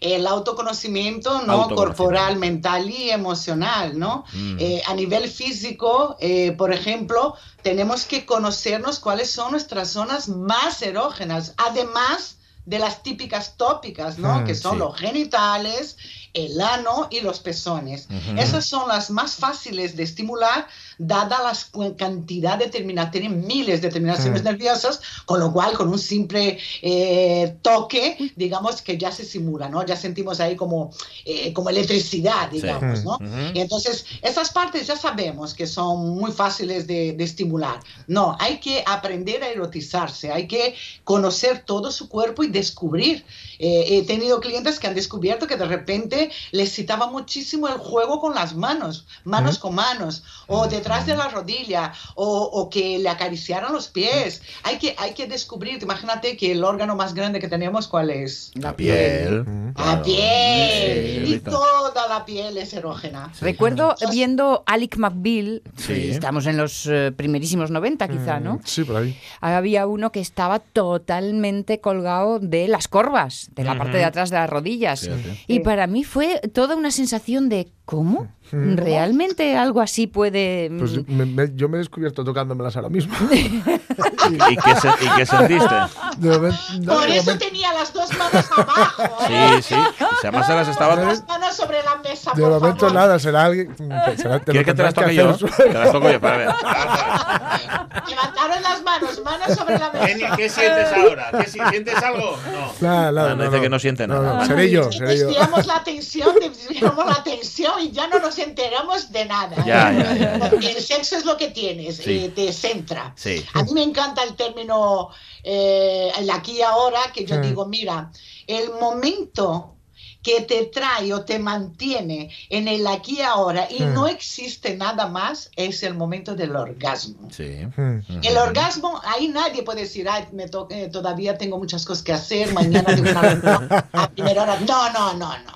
[SPEAKER 5] El autoconocimiento, ¿no?
[SPEAKER 2] Autoconocimiento.
[SPEAKER 5] Corporal, mental y emocional, ¿no?
[SPEAKER 2] Mm.
[SPEAKER 5] Eh, a nivel físico, eh, por ejemplo, tenemos que conocernos cuáles son nuestras zonas más erógenas, además de las típicas tópicas, ¿no?
[SPEAKER 3] Mm,
[SPEAKER 5] que son
[SPEAKER 2] sí.
[SPEAKER 5] los genitales, el ano y los pezones. Esas son las más fáciles de estimular, dada la cantidad de terminaciones, tienen miles de terminaciones nerviosas, con lo cual con un simple eh, toque, digamos que ya se simula, ¿no? Ya sentimos ahí como, eh, como electricidad, digamos. ¿no? Y entonces, esas partes ya sabemos que son muy fáciles de, de estimular. No, hay que aprender a erotizarse, hay que conocer todo su cuerpo y descubrir. Eh, he tenido clientes que han descubierto que de repente les citaba muchísimo el juego con las manos, manos con manos, o detrás de la rodilla, o, o que le acariciaran los pies. Hay que, hay que descubrir, imagínate que el órgano más grande que tenemos, ¿cuál es?
[SPEAKER 2] La piel.
[SPEAKER 5] La
[SPEAKER 2] Claro.
[SPEAKER 5] piel.
[SPEAKER 2] Sí,
[SPEAKER 5] y toda la piel es erógena.
[SPEAKER 4] Recuerdo viendo Alec McBeal,
[SPEAKER 2] Sí.
[SPEAKER 4] estamos en los eh, primerísimos 90 quizá, ¿no?
[SPEAKER 3] Mm, Sí, por ahí.
[SPEAKER 4] Había uno que estaba totalmente colgado de las corvas, de la parte de atrás de las rodillas. Y para mí fue toda una sensación de ¿cómo? ¿Realmente algo así puede...?
[SPEAKER 3] Pues
[SPEAKER 4] mm,
[SPEAKER 3] me- me- yo me he descubierto tocándomelas ahora mismo.
[SPEAKER 2] ¿Y qué, se- y qué sentiste?
[SPEAKER 3] De momento- no,
[SPEAKER 5] Por eso
[SPEAKER 3] momento-
[SPEAKER 5] tenía las dos manos abajo. ¿eh?
[SPEAKER 2] Sí, sí. Si además se las estaba...
[SPEAKER 5] Las manos sobre la mesa,
[SPEAKER 3] de momento
[SPEAKER 5] favor.
[SPEAKER 3] nada, será alguien. será- te
[SPEAKER 2] ¿Quieres que te las toque yo? Te las toco yo, para ver.
[SPEAKER 5] Levantaron las manos, manos sobre la mesa.
[SPEAKER 2] ¿Qué sientes ahora? ¿Qué, si- ¿Sientes algo? No.
[SPEAKER 3] Nada, nada,
[SPEAKER 2] No, no dice que no siente nada.
[SPEAKER 3] seré yo, seré yo.
[SPEAKER 5] Desviamos la atención, desviamos la atención y ya no nos enteramos de nada.
[SPEAKER 2] Ya, ya, ya, ya.
[SPEAKER 5] Porque el sexo es lo que tienes,
[SPEAKER 2] Sí.
[SPEAKER 5] eh, te centra.
[SPEAKER 2] Sí.
[SPEAKER 5] A mí me encanta el término eh, el aquí y ahora, que yo
[SPEAKER 3] Mm.
[SPEAKER 5] digo, mira, el momento que te trae o te mantiene en el aquí y ahora y
[SPEAKER 3] Mm.
[SPEAKER 5] no existe nada más, es el momento del orgasmo.
[SPEAKER 2] Sí.
[SPEAKER 3] Mm.
[SPEAKER 5] El orgasmo, ahí nadie puede decir, Ay, me to- eh, todavía tengo muchas cosas que hacer, mañana tengo una reunión a primera hora. No, no, no, no.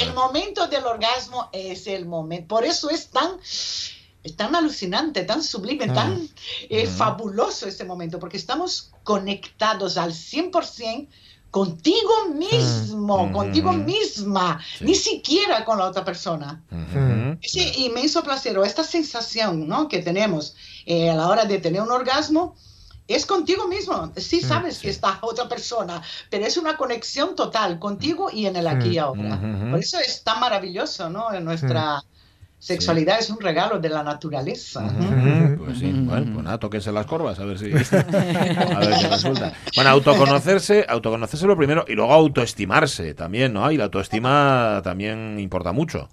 [SPEAKER 5] El momento del orgasmo es el momento. Por eso es tan, es tan alucinante, tan sublime, tan eh, fabuloso este momento, porque estamos conectados al 100% contigo mismo,
[SPEAKER 2] Mm.
[SPEAKER 5] contigo
[SPEAKER 2] Mm.
[SPEAKER 5] misma,
[SPEAKER 2] Sí.
[SPEAKER 5] ni siquiera con la otra persona.
[SPEAKER 2] Ujú.
[SPEAKER 5] Ese inmenso placer o esta sensación ¿no? que tenemos eh, a la hora de tener un orgasmo es contigo mismo. Sí sabes que está otra persona, pero es una conexión total contigo y en el aquí y ahora.
[SPEAKER 2] Ujú.
[SPEAKER 5] Por eso es tan maravilloso, ¿no? En nuestra sexualidad es un regalo de la naturaleza.
[SPEAKER 2] Pues sí, bueno, pues nada, tóquense las corvas, a ver si. A ver qué resulta. Bueno, autoconocerse, autoconocerse lo primero y luego autoestimarse también, ¿no? Y la autoestima también importa mucho.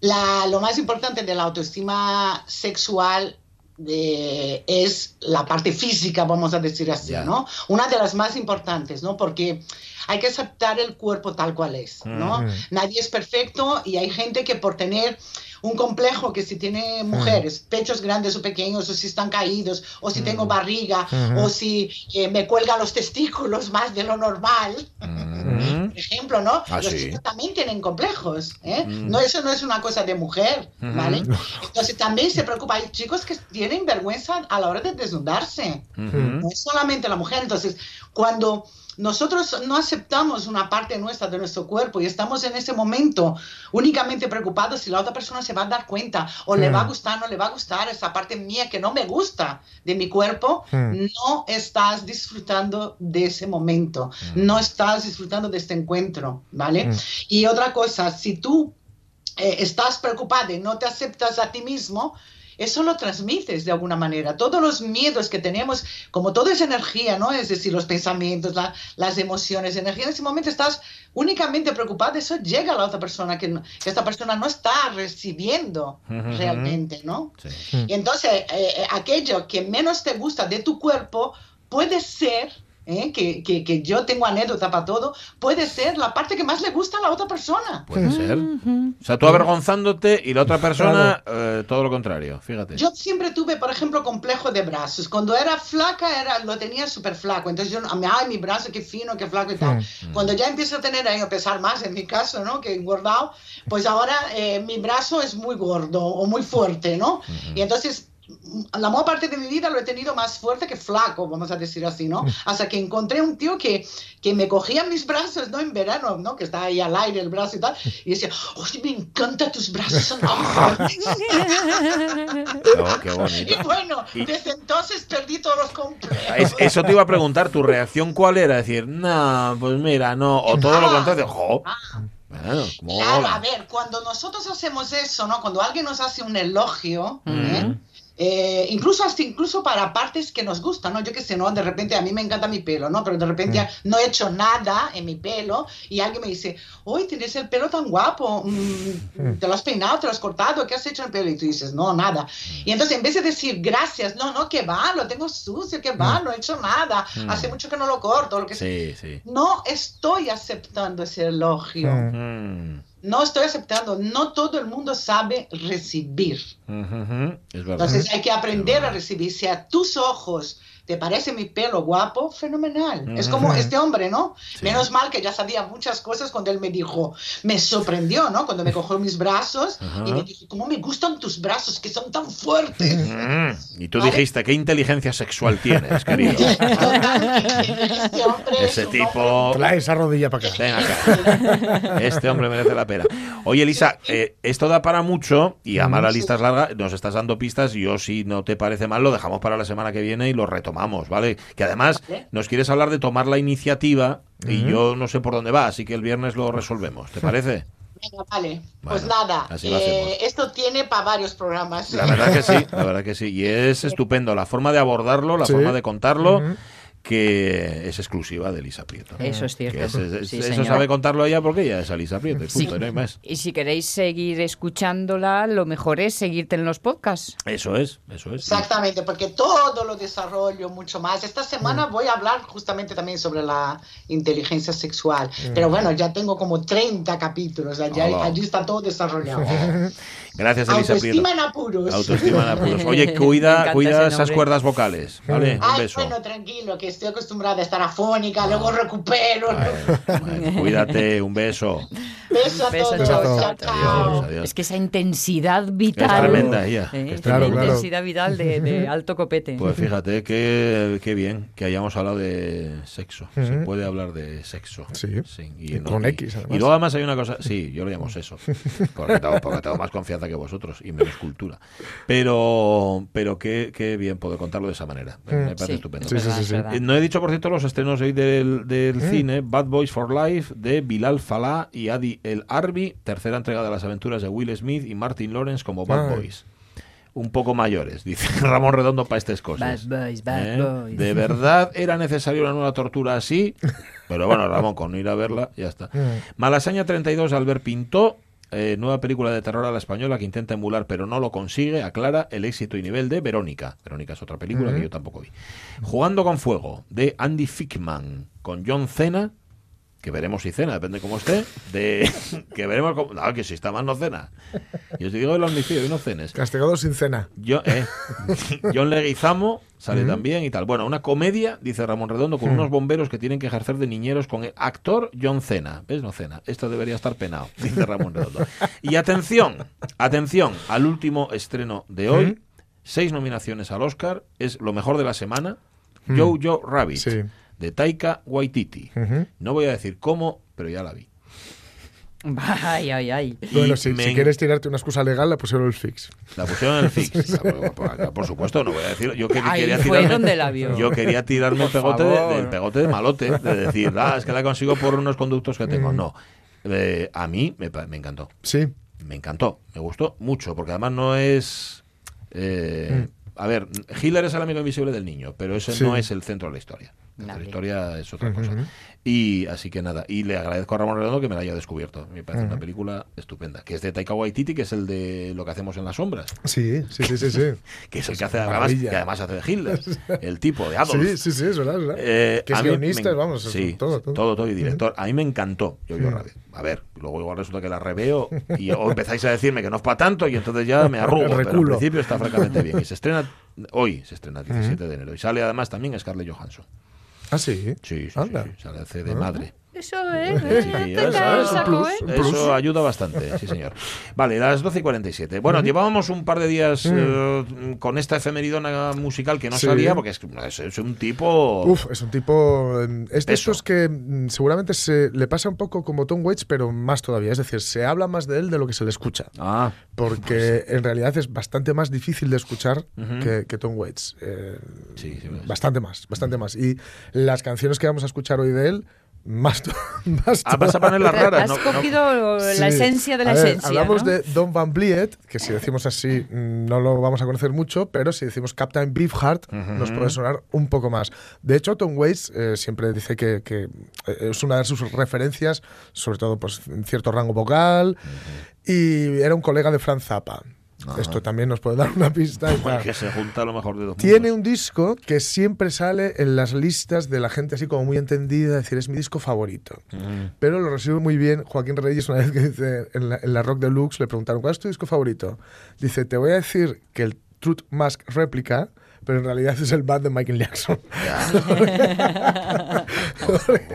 [SPEAKER 5] La- lo más importante de la autoestima sexual de- es la parte física, vamos a decir así,
[SPEAKER 2] Ya.
[SPEAKER 5] ¿no? Una de las más importantes, ¿no? Porque hay que aceptar el cuerpo tal cual es, ¿no? Nadie es perfecto y hay gente que por tener un complejo que si tiene mujeres, pechos grandes o pequeños, o si están caídos, o si tengo barriga,
[SPEAKER 3] Ujú.
[SPEAKER 5] o si eh, me cuelgan los testículos más de lo normal,
[SPEAKER 2] Ujú.
[SPEAKER 5] por ejemplo, ¿no?
[SPEAKER 2] Ah,
[SPEAKER 5] Los
[SPEAKER 2] sí.
[SPEAKER 5] chicos también tienen complejos, ¿eh?
[SPEAKER 2] Mm.
[SPEAKER 5] No, eso no es una cosa de mujer. ¿vale? Entonces también se preocupa, hay chicos que tienen vergüenza a la hora de desnudarse, no es solamente la mujer, entonces cuando nosotros no aceptamos una parte nuestra de nuestro cuerpo y estamos en ese momento únicamente preocupados si la otra persona se va a dar cuenta o le va a
[SPEAKER 3] Mm.
[SPEAKER 5] gustar, no le va a gustar esa parte mía que no me gusta de mi cuerpo,
[SPEAKER 3] Mm.
[SPEAKER 5] no estás disfrutando de ese momento, no estás disfrutando de este encuentro, ¿vale? Y otra cosa, si tú eh, estás preocupada y no te aceptas a ti mismo, eso lo transmites de alguna manera. Todos los miedos que tenemos, como todo es energía, ¿no? Es decir, los pensamientos, la- las emociones, energía, en ese momento estás únicamente preocupada, eso llega a la otra persona, que, no- que esta persona no está recibiendo realmente, ¿no?
[SPEAKER 2] Sí.
[SPEAKER 5] Y entonces, eh, eh, aquello que menos te gusta de tu cuerpo puede ser, ¿eh? que, que- que yo tengo anécdota para todo, puede ser la parte que más le gusta a la otra persona.
[SPEAKER 2] Puede ser. O sea, tú avergonzándote y la otra persona eh, todo lo contrario, fíjate.
[SPEAKER 5] Yo siempre tuve, por ejemplo, complejo de brazos. Cuando era flaca, era, lo tenía súper flaco. Entonces yo, ay, mi brazo, qué fino, qué flaco y tal.
[SPEAKER 2] Mm.
[SPEAKER 5] Cuando ya empiezo a tener ahí, a pesar más, en mi caso, ¿no? Que engordado, pues ahora eh, mi brazo es muy gordo o muy fuerte, ¿no? Y entonces la mayor parte de mi vida lo he tenido más fuerte que flaco, vamos a decir así, ¿no? Hasta que encontré un tío que, que me cogía mis brazos, ¿no? En verano, ¿no? Que está ahí al aire el brazo y tal. Y decía, oye, me encantan tus brazos, son.
[SPEAKER 2] Oh, qué bonito.
[SPEAKER 5] Y bueno,
[SPEAKER 2] Y-
[SPEAKER 5] desde entonces perdí todos los complejos.
[SPEAKER 2] Es- eso te iba a preguntar, ¿tu reacción cuál era? Decir, no, pues mira, no, o todo lo contrario, jo. Bueno, como
[SPEAKER 5] Claro, a ver, cuando nosotros hacemos eso, ¿no? Cuando alguien nos hace un elogio,
[SPEAKER 2] Mm.
[SPEAKER 5] ¿eh? Eh, incluso hasta incluso para partes que nos gustan, ¿no? Yo qué sé, ¿no? De repente a mí me encanta mi pelo, ¿no? Pero de repente no he hecho nada en mi pelo y alguien me dice, hoy tienes el pelo tan guapo, mm, te lo has peinado, te lo has cortado, ¿qué has hecho en el pelo? Y tú dices, no, nada. Y entonces en vez de decir gracias, no, no, que va, lo tengo sucio, que va, no he hecho nada, hace mucho que no lo corto, lo que sea.
[SPEAKER 2] Sí, sí.
[SPEAKER 5] No estoy aceptando ese elogio. No estoy aceptando. No todo el mundo sabe recibir.
[SPEAKER 2] Es.
[SPEAKER 5] Entonces hay que aprender a recibir. Si a tus ojos te parece mi pelo guapo, fenomenal. Es como este hombre, ¿no? Menos mal que ya sabía muchas cosas cuando él me dijo, me sorprendió, ¿no? Cuando me cogió mis brazos y me dijo, ¿cómo me gustan tus brazos que son tan fuertes?
[SPEAKER 2] Mm. Y tú
[SPEAKER 5] ¿Vale?
[SPEAKER 2] dijiste, ¿qué inteligencia sexual tienes, querido?
[SPEAKER 5] Este hombre es
[SPEAKER 2] Ese tipo...
[SPEAKER 3] Trae esa rodilla para acá.
[SPEAKER 2] Ven acá. Este hombre merece la pena. Oye, Elisa, eh, esto da para mucho y además la lista es larga, nos estás dando pistas. Yo, si no te parece mal, lo dejamos para la semana que viene y lo retomamos, ¿vale? Que además nos quieres hablar de tomar la iniciativa y yo no sé por dónde va, así que el viernes lo resolvemos. ¿Te parece?
[SPEAKER 5] Venga, vale. pues nada, eh, esto tiene para varios programas.
[SPEAKER 2] La verdad que sí, la verdad que sí. Y es estupendo la forma de abordarlo, la
[SPEAKER 3] Sí.
[SPEAKER 2] forma de contarlo. Que es exclusiva de Elisa Prieto.
[SPEAKER 4] Eso es cierto.
[SPEAKER 2] Que es- es-
[SPEAKER 4] Sí,
[SPEAKER 2] eso sabe contarlo ella porque ella es Elisa Prieto. y punto, no hay más.
[SPEAKER 4] Y si queréis seguir escuchándola, lo mejor es seguirte en los podcasts.
[SPEAKER 2] Eso es, eso es.
[SPEAKER 5] Exactamente, porque todo lo desarrollo mucho más. Esta semana
[SPEAKER 2] Mm.
[SPEAKER 5] voy a hablar justamente también sobre la inteligencia sexual.
[SPEAKER 2] Mm.
[SPEAKER 5] Pero bueno, ya tengo como 30 capítulos,
[SPEAKER 2] Hola.
[SPEAKER 5] allí está todo desarrollado.
[SPEAKER 2] Gracias, Elisa Prieto.
[SPEAKER 5] Autoestima en apuros.
[SPEAKER 2] Autoestima en apuros. Oye, cuida, cuida esas cuerdas vocales. ¿Vale? Un
[SPEAKER 5] Ay,
[SPEAKER 2] beso.
[SPEAKER 5] bueno, tranquilo, que estoy acostumbrada a estar afónica, luego recupero.
[SPEAKER 2] Bueno, bueno, cuídate, un beso.
[SPEAKER 5] Beso a
[SPEAKER 4] Beso,
[SPEAKER 5] todos.
[SPEAKER 3] chao,
[SPEAKER 5] chao.
[SPEAKER 2] Adiós, adiós.
[SPEAKER 4] Es que esa intensidad vital.
[SPEAKER 2] Es tremenda ella,
[SPEAKER 4] ¿eh?
[SPEAKER 2] es
[SPEAKER 4] Esa
[SPEAKER 3] tremenda.
[SPEAKER 4] intensidad vital de, de alto copete.
[SPEAKER 2] Pues fíjate, qué, qué bien que hayamos hablado de sexo. Se puede hablar de sexo.
[SPEAKER 3] Sí.
[SPEAKER 2] y,
[SPEAKER 3] Y con X, además.
[SPEAKER 2] Y luego además hay una cosa, sí, yo lo llamo sexo, porque tengo, porque tengo más confianza que vosotros y menos cultura. Pero, pero qué, qué bien poder contarlo de esa manera. Me parece
[SPEAKER 4] Sí,
[SPEAKER 2] estupendo.
[SPEAKER 4] es verdad,
[SPEAKER 3] sí, sí.
[SPEAKER 2] No he dicho, por cierto, los estrenos hoy del, del cine, Bad Boys for Life, de Bilal Falah y Adi El Arbi, tercera entrega de las aventuras de Will Smith y Martin Lawrence como Bad
[SPEAKER 3] Ay.
[SPEAKER 2] Boys. Un poco mayores, dice Ramón Redondo para estas cosas.
[SPEAKER 4] Bad boys, bad
[SPEAKER 2] ¿Eh?
[SPEAKER 4] boys.
[SPEAKER 2] ¿De verdad era necesaria una nueva tortura así? Pero bueno, Ramón, con ir a verla, ya está. Malasaña 32, Albert Pintó, eh, nueva película de terror a la española que intenta emular pero no lo consigue, aclara el éxito y nivel de Verónica. Verónica es otra película que yo tampoco vi. Jugando con fuego, de Andy Fickman, con John Cena, que veremos si cena, depende cómo esté, de que veremos cómo, no, que si está mal no cena. Y os digo el homicidio y no cenes.
[SPEAKER 3] Castigado sin cena.
[SPEAKER 2] Yo, eh, John Leguizamo sale también y tal. Bueno, una comedia, dice Ramón Redondo, con unos bomberos que tienen que ejercer de niñeros con el actor John Cena. ¿Ves? No Cena. Esto debería estar penado, dice Ramón Redondo. Y atención, atención al último estreno de hoy. Seis nominaciones al Oscar. Es lo mejor de la semana. Jojo Rabbit,
[SPEAKER 3] Sí.
[SPEAKER 2] De Taika Waititi. No voy a decir cómo, pero ya la vi.
[SPEAKER 4] Ay, ay, ay.
[SPEAKER 3] Bueno, si,
[SPEAKER 2] me
[SPEAKER 3] si
[SPEAKER 2] en-
[SPEAKER 3] quieres tirarte una excusa legal, la pusieron el fix.
[SPEAKER 2] La pusieron en el fix. Por, por- por supuesto, no voy a decir. Yo que-
[SPEAKER 4] Ahí
[SPEAKER 2] quería
[SPEAKER 4] fue
[SPEAKER 2] tirarme,
[SPEAKER 4] donde la vio.
[SPEAKER 2] Yo quería tirarme el pegote, de,
[SPEAKER 4] favor.
[SPEAKER 2] del pegote de malote, de decir, ah, es que la consigo por unos conductos que
[SPEAKER 3] Mm.
[SPEAKER 2] tengo. No. Eh, a mí me, encantó.
[SPEAKER 3] Sí.
[SPEAKER 2] Me encantó. Me gustó mucho, porque además no es. eh, A ver, Hitler es el amigo invisible del niño, pero ese
[SPEAKER 3] Mm. Sí.
[SPEAKER 2] no es el centro de la historia. La historia es otra cosa.
[SPEAKER 3] ujú.
[SPEAKER 2] Y así que nada, y le agradezco a Ramón Redondo que me la haya descubierto. Me parece
[SPEAKER 3] Ujú.
[SPEAKER 2] una película estupenda, que es de Taika Waititi, que es el de Lo que hacemos en las sombras
[SPEAKER 3] Sí, sí, sí, sí. sí.
[SPEAKER 2] que es el que hace además, que además hace de Hitler, el tipo de Adolf.
[SPEAKER 3] Sí, sí, sí, es verdad. es verdad.
[SPEAKER 2] Eh,
[SPEAKER 3] que es guionista,
[SPEAKER 2] me-
[SPEAKER 3] vamos,
[SPEAKER 2] sí,
[SPEAKER 3] todo, todo.
[SPEAKER 2] todo, todo y director. A mí me encantó
[SPEAKER 3] Mm.
[SPEAKER 2] Rabbit. A ver, luego igual resulta que la reveo y o empezáis a decirme que no es para tanto y entonces ya me arrugo. pero al principio está francamente bien. Y se estrena hoy, se estrena el 17 de enero. Y sale además también Scarlett Johansson.
[SPEAKER 3] Ah, sí.
[SPEAKER 2] Sí, sí, sí,
[SPEAKER 3] Anda.
[SPEAKER 2] sí, sale hace de
[SPEAKER 3] Ah.
[SPEAKER 2] madre.
[SPEAKER 4] Eso es.
[SPEAKER 2] Sí,
[SPEAKER 4] eh,
[SPEAKER 2] eso
[SPEAKER 4] te
[SPEAKER 2] es un
[SPEAKER 4] saco,
[SPEAKER 3] plus.
[SPEAKER 4] ¿eh?
[SPEAKER 2] Eso ayuda bastante, sí señor. Vale, las 12 y 47. Bueno, llevábamos un par de días eh, con esta efemeridona musical que no
[SPEAKER 3] Sí.
[SPEAKER 2] salía porque es, es- es un tipo...
[SPEAKER 3] Uf, es un tipo. eh, Es de
[SPEAKER 2] Peso.
[SPEAKER 3] estos que mm, seguramente se le pasa un poco como Tom Waits, pero más todavía. Es decir, se habla más de él de lo que se le escucha.
[SPEAKER 2] Ah,
[SPEAKER 3] Porque en realidad es bastante más difícil de escuchar que, que Tom Waits. Eh,
[SPEAKER 2] Sí,
[SPEAKER 3] bastante más, bastante más. Y las canciones que vamos a escuchar hoy de él, más, más
[SPEAKER 2] ah, vas a poner las raras.
[SPEAKER 4] Has
[SPEAKER 2] no- no-
[SPEAKER 4] cogido la
[SPEAKER 3] Sí.
[SPEAKER 4] esencia de la
[SPEAKER 3] A ver,
[SPEAKER 4] esencia.
[SPEAKER 3] Hablamos
[SPEAKER 4] ¿no?
[SPEAKER 3] de Don Van Vliet, que si decimos así mm, no lo vamos a conocer mucho, pero si decimos Captain Beefheart nos puede sonar un poco más. De hecho, Tom Waits eh, siempre dice que, que, eh, es una de sus referencias, sobre todo pues, en cierto rango vocal, y era un colega de Franz Zappa. Esto también nos puede dar una pista. y
[SPEAKER 2] Bueno,
[SPEAKER 3] tal.
[SPEAKER 2] que se junta lo mejor de dos
[SPEAKER 3] Tiene
[SPEAKER 2] mundos.
[SPEAKER 3] un disco que siempre sale en las listas de la gente así como muy entendida, es decir, es mi disco favorito.
[SPEAKER 2] Mm.
[SPEAKER 3] Pero lo recibe muy bien Joaquín Reyes una vez que dice en la, en la Rock Deluxe le preguntaron ¿cuál es tu disco favorito? Dice, te voy a decir que el Truth Mask Replica, pero en realidad es el band de Michael Jackson.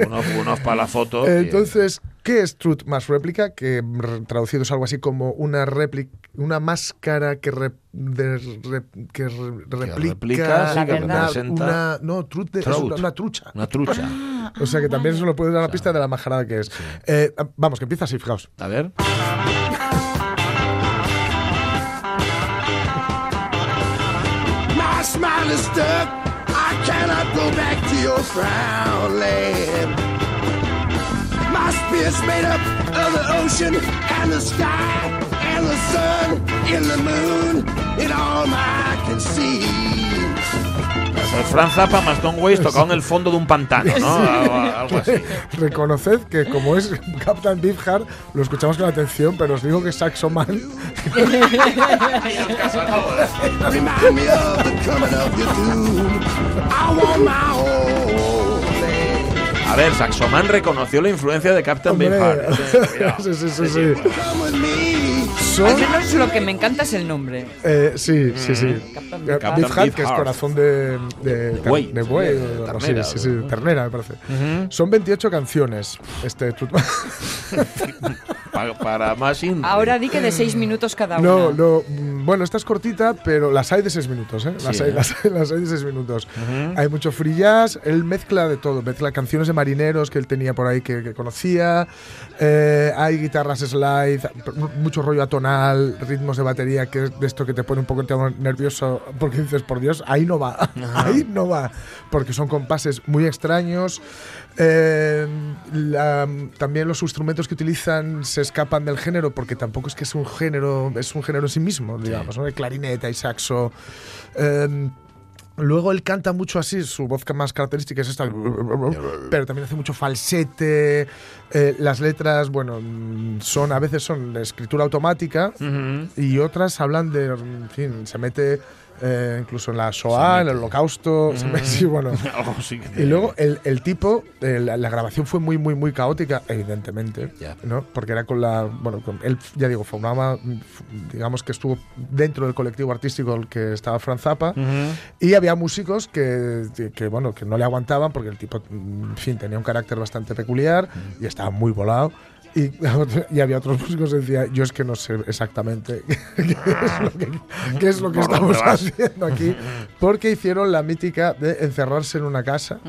[SPEAKER 2] Unos, unos para la foto.
[SPEAKER 3] Entonces, ¿qué es Truth Mask Replica? Que traducido es algo así como una réplica, una máscara que, re- de- re- que re- replica,
[SPEAKER 2] replica,
[SPEAKER 4] sí, que
[SPEAKER 3] una,
[SPEAKER 2] representa-
[SPEAKER 3] una- no, truth de- es una, una trucha.
[SPEAKER 2] Una trucha.
[SPEAKER 4] Ah,
[SPEAKER 3] O sea que también eso lo puede dar una pista de la majarada que es. Eh, vamos, que empieza así, fijaos.
[SPEAKER 2] A ver.
[SPEAKER 6] Is stuck. I cannot go back to your frown land. My spirit's made up of the ocean and the sky and the sun and the moon and all I can see.
[SPEAKER 2] El Franz Zappa más Don Ways tocado en el fondo de un pantano, ¿no? Algo, así.
[SPEAKER 3] Reconoced que como es Captain Beefheart, lo escuchamos con atención, pero os digo que Saxo Man.
[SPEAKER 2] A ver, Saxoman reconoció la influencia de Captain. Beefheart. Eh,
[SPEAKER 3] sí, sí, sí. Son,
[SPEAKER 4] Al menos lo que me encanta es el nombre.
[SPEAKER 3] eh, sí, sí, sí.
[SPEAKER 4] Captain
[SPEAKER 3] Eh,
[SPEAKER 4] Beefheart.
[SPEAKER 3] Beefheart, que es corazón de, de, ter-
[SPEAKER 2] Buey.
[SPEAKER 3] de buey,
[SPEAKER 2] Sí,
[SPEAKER 3] o
[SPEAKER 2] ternera,
[SPEAKER 3] sí, sí,
[SPEAKER 2] ¿no?
[SPEAKER 3] ternera, me parece. Son 28 canciones. Este, tú-
[SPEAKER 2] Pa- para más indie.
[SPEAKER 4] Ahora di que de seis minutos cada una.
[SPEAKER 3] No, no. mm, Bueno, esta es cortita, pero las hay de 6 minutos, ¿eh? Las,
[SPEAKER 2] Sí,
[SPEAKER 3] hay,
[SPEAKER 2] ¿eh?
[SPEAKER 3] las, hay- las hay de 6 minutos. Hay mucho free jazz, él mezcla de todo, mezcla canciones de marineros que él tenía por ahí que, que conocía, eh, hay guitarras slide, mu- mucho rollo atonal, ritmos de batería, que es de esto que te pone un poco nervioso porque dices, por Dios, ahí no va, ahí no va, porque son compases muy extraños. Eh, la- también los instrumentos que utilizan se escapan del género porque tampoco es que es un género, es un género en sí mismo, digamos, ¿no? Hay clarineta y saxo. Eh, Luego él canta mucho así, su voz más característica es esta, pero también hace mucho falsete. eh, las letras, bueno, son a veces son de escritura automática y otras hablan de, en fin, se mete eh, incluso en la Shoah, en el Holocausto, sí, bueno.
[SPEAKER 2] Algo sí que
[SPEAKER 3] Y luego el, el tipo, eh, la, la grabación fue muy, muy, muy caótica, evidentemente,
[SPEAKER 2] Ya.
[SPEAKER 3] ¿no? Porque era con la, bueno, con, él, ya digo, formaba, mm, digamos que estuvo dentro del colectivo artístico al que estaba Franz Zappa, y había músicos que, que, que, bueno, que no le aguantaban porque el tipo, mm, en fin, tenía un carácter bastante peculiar y estaba muy volado. Y, y había otros músicos que decían, yo es que no sé exactamente qué es lo que, qué es lo que
[SPEAKER 2] ¿Por dónde
[SPEAKER 3] estamos haciendo aquí, porque hicieron la mítica de encerrarse en una casa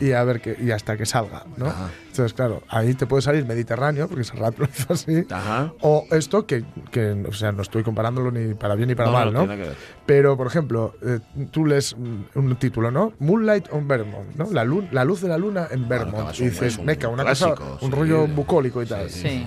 [SPEAKER 3] y a ver que, y hasta que salga, ¿no? Entonces, claro, ahí te puede salir Mediterráneo, porque Serrat lo hizo así,
[SPEAKER 2] Ajá.
[SPEAKER 3] o esto que, que, o sea, no estoy comparándolo ni para bien ni para
[SPEAKER 2] No,
[SPEAKER 3] mal,
[SPEAKER 2] no
[SPEAKER 3] ¿no?
[SPEAKER 2] tiene que ver.
[SPEAKER 3] Pero, por ejemplo, eh, tú lees mm, un título, ¿no? Moonlight on Vermont, ¿no? La, lu- la luz de la luna en Vermont.
[SPEAKER 2] además
[SPEAKER 3] y dices, meca, una
[SPEAKER 2] clásico,
[SPEAKER 3] cosa, un
[SPEAKER 2] sí.
[SPEAKER 3] rollo bucólico y tal.
[SPEAKER 4] Sí. Sí,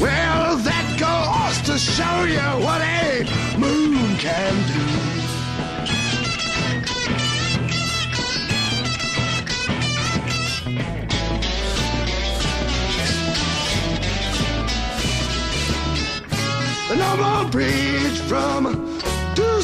[SPEAKER 6] Well, that goes to show you what a moon can do. The noble bridge from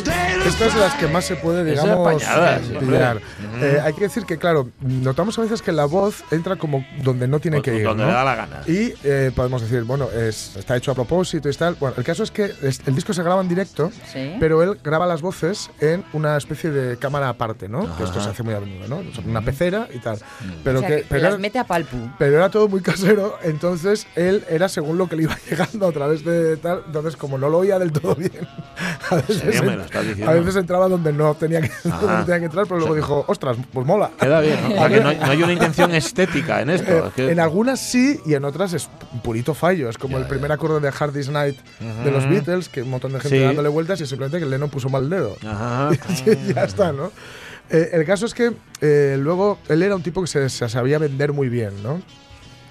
[SPEAKER 3] Esta es de las que más se puede, digamos,
[SPEAKER 2] apañada, sí,
[SPEAKER 3] pillar. Eh, hay que decir que, claro, notamos a veces que la voz entra como donde no tiene
[SPEAKER 2] Pues
[SPEAKER 3] que ir.
[SPEAKER 2] donde
[SPEAKER 3] ¿no?
[SPEAKER 2] le da la gana.
[SPEAKER 3] Y eh, podemos decir, bueno, es, está hecho a propósito y tal. Bueno, el caso es que es- el disco se graba en directo,
[SPEAKER 4] Sí.
[SPEAKER 3] pero él graba las voces en una especie de cámara aparte, ¿no? Que esto se hace muy a menudo, ¿no? O sea, Una pecera y tal. Pero
[SPEAKER 4] o sea,
[SPEAKER 3] que,
[SPEAKER 4] que
[SPEAKER 3] pero
[SPEAKER 4] las
[SPEAKER 3] era-
[SPEAKER 4] mete a palpu.
[SPEAKER 3] pero era todo muy casero, entonces él era según lo que le iba llegando a través de tal, entonces como no lo oía del todo bien, a veces,
[SPEAKER 2] estás diciendo?
[SPEAKER 3] a veces entraba donde no tenía que, donde
[SPEAKER 2] Ajá.
[SPEAKER 3] no tenía que entrar, pero luego dijo, ostras, pues mola.
[SPEAKER 2] Queda bien, ¿no? Hay- no hay una intención estética en esto.
[SPEAKER 3] Eh,
[SPEAKER 2] es que-
[SPEAKER 3] en algunas sí y en otras es un purito fallo. Es como el primer acorde de Hard Day's Night de los Beatles, que un montón de gente
[SPEAKER 2] Sí.
[SPEAKER 3] dándole vueltas y simplemente que Lennon puso mal dedo.
[SPEAKER 2] Ajá.
[SPEAKER 3] y ya está, ¿no? Eh, el caso es que eh, luego él era un tipo que se, se sabía vender muy bien, ¿no?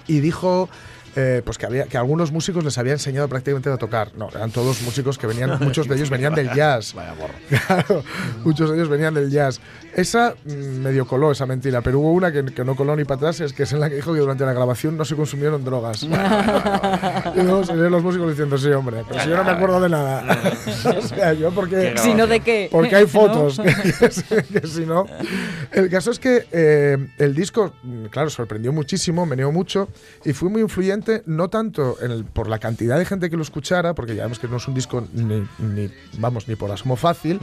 [SPEAKER 3] Y dijo eh, pues que, había, que algunos músicos les había enseñado prácticamente a tocar. No, eran todos músicos que venían, muchos de ellos venían del jazz.
[SPEAKER 2] Vaya borro.
[SPEAKER 3] Claro, muchos de ellos venían del jazz. Esa mm, medio coló, esa mentira, pero hubo una que, que no coló ni para atrás, es que es en la que dijo que durante la grabación no se consumieron drogas. y luego salieron los músicos diciendo, sí, hombre, pero si yo no me acuerdo de nada. o sea, yo porque...
[SPEAKER 4] Si no, ¿de qué?
[SPEAKER 3] Porque hay fotos, que, que- que si no. El caso es que eh, el disco, mm, claro, sorprendió muchísimo, meneó mucho y fue muy influyente, no tanto en el- por la cantidad de gente que lo escuchara, porque ya vemos que no es un disco ni, ni, vamos, ni por asomo fácil,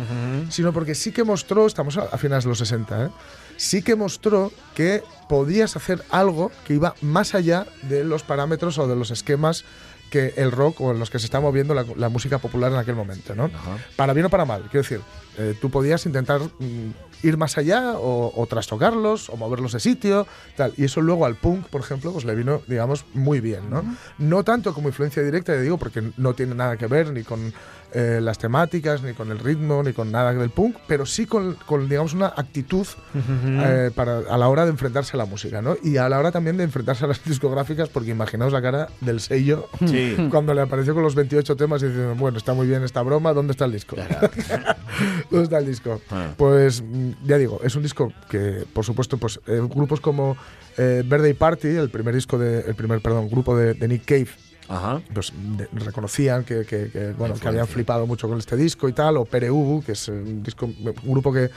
[SPEAKER 3] sino porque sí que mostró, estamos a, a finales de los 60, ¿eh? sí que mostró que podías hacer algo que iba más allá de los parámetros o de los esquemas que el rock o en los que se está moviendo la, la música popular en aquel momento, ¿no? Para bien o para mal, quiero decir, eh, tú podías intentar mm, ir más allá o, o trastocarlos o moverlos de sitio, tal. Y eso luego al punk, por ejemplo, pues le vino, digamos, muy bien, ¿no? No tanto como influencia directa, digo, porque no tiene nada que ver ni con eh, las temáticas, ni con el ritmo, ni con nada del punk, pero sí con, con, digamos, una actitud eh, para, a la hora de enfrentarse a la música, ¿no? Y a la hora también de enfrentarse a las discográficas, porque imaginaos la cara del sello
[SPEAKER 2] Sí.
[SPEAKER 3] cuando le apareció con los 28 temas y diciendo, bueno, está muy bien esta broma, ¿dónde está el disco? ¿Dónde está el disco?
[SPEAKER 2] Ah.
[SPEAKER 3] Pues mm, ya digo, es un disco que, por supuesto, pues eh, grupos como eh, Birthday Party, el primer disco de, el primer, perdón, grupo de, de Nick Cave,
[SPEAKER 2] Ajá.
[SPEAKER 3] pues de- reconocían que, que- que, bueno, que habían flipado mucho con este disco y tal, o Pereubu, que es un, disco, un grupo que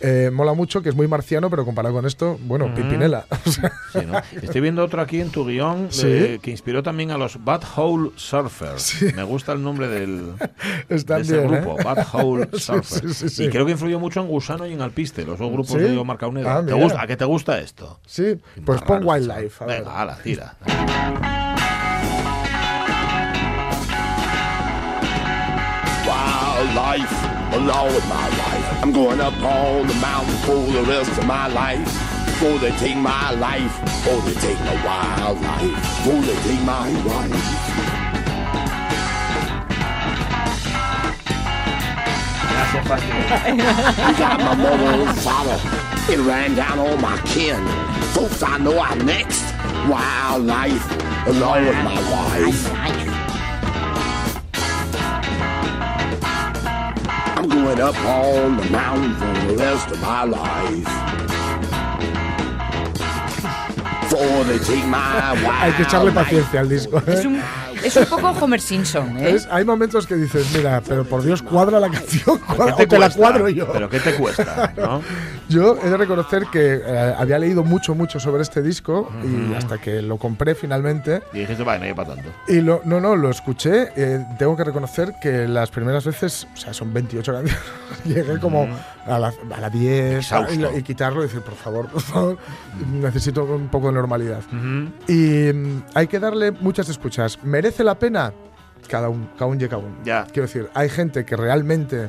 [SPEAKER 3] eh, mola mucho, que es muy marciano, pero comparado con esto, bueno, Pimpinela. O sea,
[SPEAKER 2] Sí, ¿no? Estoy viendo otro aquí en tu guion de-
[SPEAKER 3] Sí.
[SPEAKER 2] que inspiró también a los Bad Hole Surfers. Me gusta el nombre del,
[SPEAKER 3] Están
[SPEAKER 2] de ese
[SPEAKER 3] bien, ¿eh?
[SPEAKER 2] grupo, Bad Hole Surfers.
[SPEAKER 3] sí, sí, sí.
[SPEAKER 2] Y creo que influyó mucho en Gusano y en Alpiste, los dos grupos
[SPEAKER 3] ¿Sí?
[SPEAKER 2] de Omar Caunedo.
[SPEAKER 3] Ah,
[SPEAKER 2] ¿Te
[SPEAKER 3] mira.
[SPEAKER 2] gusta? ¿A qué te gusta esto?
[SPEAKER 3] sí, pues pon Wildlife. a ver.
[SPEAKER 2] Venga, ala, tira.
[SPEAKER 6] Wildlife, along with my life. I'm going up on the mountain for the rest of my life. Before they take my life, before they take my wildlife, before they take my wife. I got my mother and father. It ran down all my kin. Folks, I know I'm next. Wildlife, along with my wife. I'm going up on the mountain for the rest of my life. Before they take my.
[SPEAKER 3] Hay que echarle paciencia al disco. ¿eh?
[SPEAKER 4] Es un, es un poco Homer Simpson, ¿eh?
[SPEAKER 3] Es- hay momentos que dices, mira, pero por Dios, cuadra la canción,
[SPEAKER 2] ¿Qué
[SPEAKER 3] cuadra- o te la cuadro yo.
[SPEAKER 2] ¿Pero qué te cuesta? ¿no?
[SPEAKER 3] Yo he de reconocer que eh, había leído mucho, mucho sobre este disco y hasta que lo compré finalmente.
[SPEAKER 2] Y dijiste, vaya, no hay para tanto.
[SPEAKER 3] Y lo, no, no, lo escuché. eh, tengo que reconocer que las primeras veces, o sea, son 28 canciones, llegué como a la, a la 10
[SPEAKER 2] Exhausto.
[SPEAKER 3] y, la- y quitarlo y decir, por favor, por favor, necesito un poco de normalidad. Y mm, hay que darle muchas escuchas. ¿Merece la pena? Cada un, cada un y cada un.
[SPEAKER 2] Ya.
[SPEAKER 3] Quiero decir, hay gente que realmente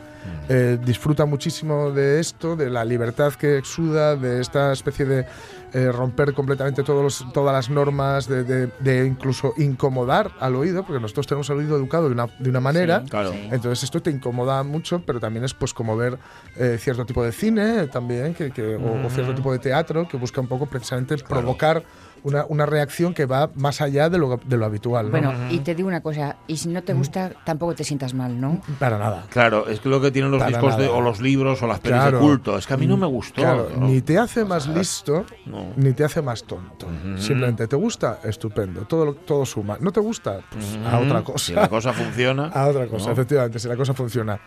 [SPEAKER 3] eh, disfruta muchísimo de esto, de la libertad que exuda, de esta especie de eh, romper completamente todos los- todas las normas, de, de- de incluso incomodar al oído, porque nosotros tenemos el oído educado de una, de una manera.
[SPEAKER 2] Claro.
[SPEAKER 3] Entonces esto te incomoda mucho, pero también es pues como ver eh, cierto tipo de cine también, que, que- o, o cierto tipo de teatro que busca un poco precisamente provocar una, una reacción que va más allá de lo, de lo habitual. ¿no?
[SPEAKER 4] Bueno, y te digo una cosa, y si no te gusta, tampoco te sientas mal, ¿no?
[SPEAKER 3] Para nada.
[SPEAKER 2] Claro, es que lo que tienen los
[SPEAKER 3] Para
[SPEAKER 2] discos de, o los libros o las pelis
[SPEAKER 3] Claro.
[SPEAKER 2] de culto. Es que a mí no me gustó.
[SPEAKER 3] Claro,
[SPEAKER 2] ¿no?
[SPEAKER 3] ni te hace más listo,
[SPEAKER 2] No.
[SPEAKER 3] ni te hace más tonto. Simplemente te gusta, estupendo. Todo, todo suma. ¿No te gusta? Pues a otra cosa.
[SPEAKER 2] Si la cosa funciona.
[SPEAKER 3] A otra cosa,
[SPEAKER 2] ¿no?
[SPEAKER 3] efectivamente, si la cosa funciona.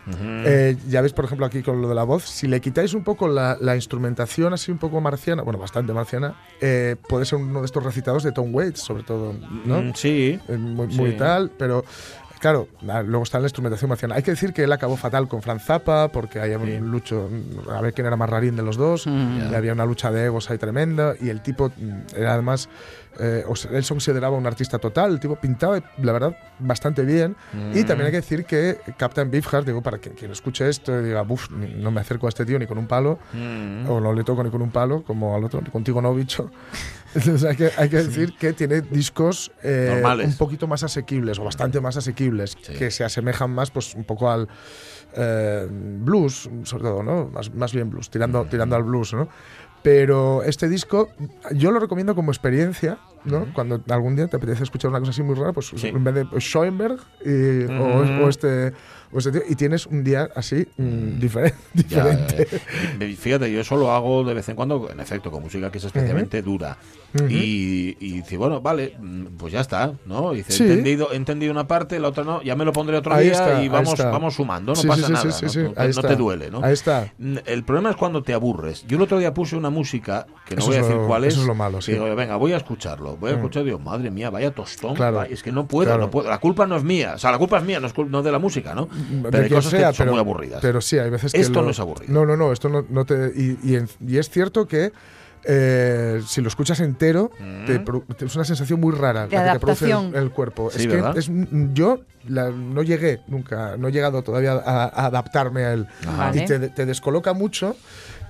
[SPEAKER 3] Eh, ya veis, por ejemplo, aquí con lo de la voz, si le quitáis un poco la, la instrumentación así un poco marciana, bueno, bastante marciana, eh, puede ser uno de estos recitados de Tom Waits, sobre todo, ¿no?
[SPEAKER 2] Mm, Sí.
[SPEAKER 3] Eh, muy,
[SPEAKER 2] Sí.
[SPEAKER 3] muy tal, pero claro, ah, luego está la instrumentación marciana. Hay que decir que él acabó fatal con Franz Zappa, porque había
[SPEAKER 2] Sí.
[SPEAKER 3] un lucho, a ver quién era más rarín de los dos,
[SPEAKER 4] Mm.
[SPEAKER 3] y había una lucha de egos ahí tremenda, y el tipo mm, era además, eh, o sea, él se consideraba un artista total, el tipo pintaba, la verdad, bastante bien, y también hay que decir que Captain Beefheart, digo, para quien, quien escuche esto y diga, no me acerco a este tío ni con un palo,
[SPEAKER 2] Mm.
[SPEAKER 3] o no le toco ni con un palo, como al otro, contigo no, bicho. Entonces hay que, hay que decir que tiene discos eh, un poquito más asequibles, o bastante más asequibles,
[SPEAKER 2] Sí.
[SPEAKER 3] que se asemejan más pues un poco al eh, blues, sobre todo, ¿no? Más, más bien blues, tirando, tirando al blues, ¿no? Pero este disco yo lo recomiendo como experiencia, ¿no? Cuando algún día te apetece escuchar una cosa así muy rara, pues
[SPEAKER 2] Sí.
[SPEAKER 3] en vez de Schoenberg y- o este tío, y tienes un día así mm, diferente.
[SPEAKER 2] Ya,
[SPEAKER 3] diferente.
[SPEAKER 2] eh, fíjate, yo eso lo hago de vez en cuando, en efecto, con música que es especialmente dura. Y, y dice, bueno, vale, mm, pues ya está, ¿no? Dice,
[SPEAKER 3] Sí.
[SPEAKER 2] he, entendido, he entendido una parte, la otra no, ya me lo pondré otro
[SPEAKER 3] Ahí
[SPEAKER 2] día
[SPEAKER 3] está,
[SPEAKER 2] y vamos, vamos sumando, no
[SPEAKER 3] Sí,
[SPEAKER 2] pasa
[SPEAKER 3] sí,
[SPEAKER 2] nada, ¿no?
[SPEAKER 3] ahí
[SPEAKER 2] te duele, ¿no?
[SPEAKER 3] Ahí está.
[SPEAKER 2] Mm, El problema es cuando te aburres. Yo el otro día puse una música, que no
[SPEAKER 3] Eso
[SPEAKER 2] voy a decir
[SPEAKER 3] lo-
[SPEAKER 2] cuál es.
[SPEAKER 3] eso es lo malo, sí.
[SPEAKER 2] digo, venga, voy a escucharlo. Voy a escuchar y digo, madre mía, vaya tostón.
[SPEAKER 3] Claro.
[SPEAKER 2] vaya, es que no puedo,
[SPEAKER 3] Claro.
[SPEAKER 2] no puedo. La culpa no es mía. O sea, la culpa es mía, no es, no de la música, ¿no?
[SPEAKER 3] De
[SPEAKER 2] Pero hay
[SPEAKER 3] quien
[SPEAKER 2] cosas
[SPEAKER 3] sea,
[SPEAKER 2] que son
[SPEAKER 3] pero,
[SPEAKER 2] muy aburridas.
[SPEAKER 3] Pero sí, hay veces que.
[SPEAKER 2] Esto
[SPEAKER 3] lo-
[SPEAKER 2] no es aburrido.
[SPEAKER 3] No, no, no, esto no, no te. Y, y y es cierto que. eh, si lo escuchas entero, te
[SPEAKER 2] Mm.
[SPEAKER 3] es una sensación muy rara
[SPEAKER 4] De
[SPEAKER 3] la que te produce el,
[SPEAKER 4] adaptación.
[SPEAKER 3] el cuerpo.
[SPEAKER 2] Sí,
[SPEAKER 3] es que es, yo la- no llegué nunca, no he llegado todavía a, a adaptarme a él.
[SPEAKER 4] Vale.
[SPEAKER 3] Y te, te descoloca mucho.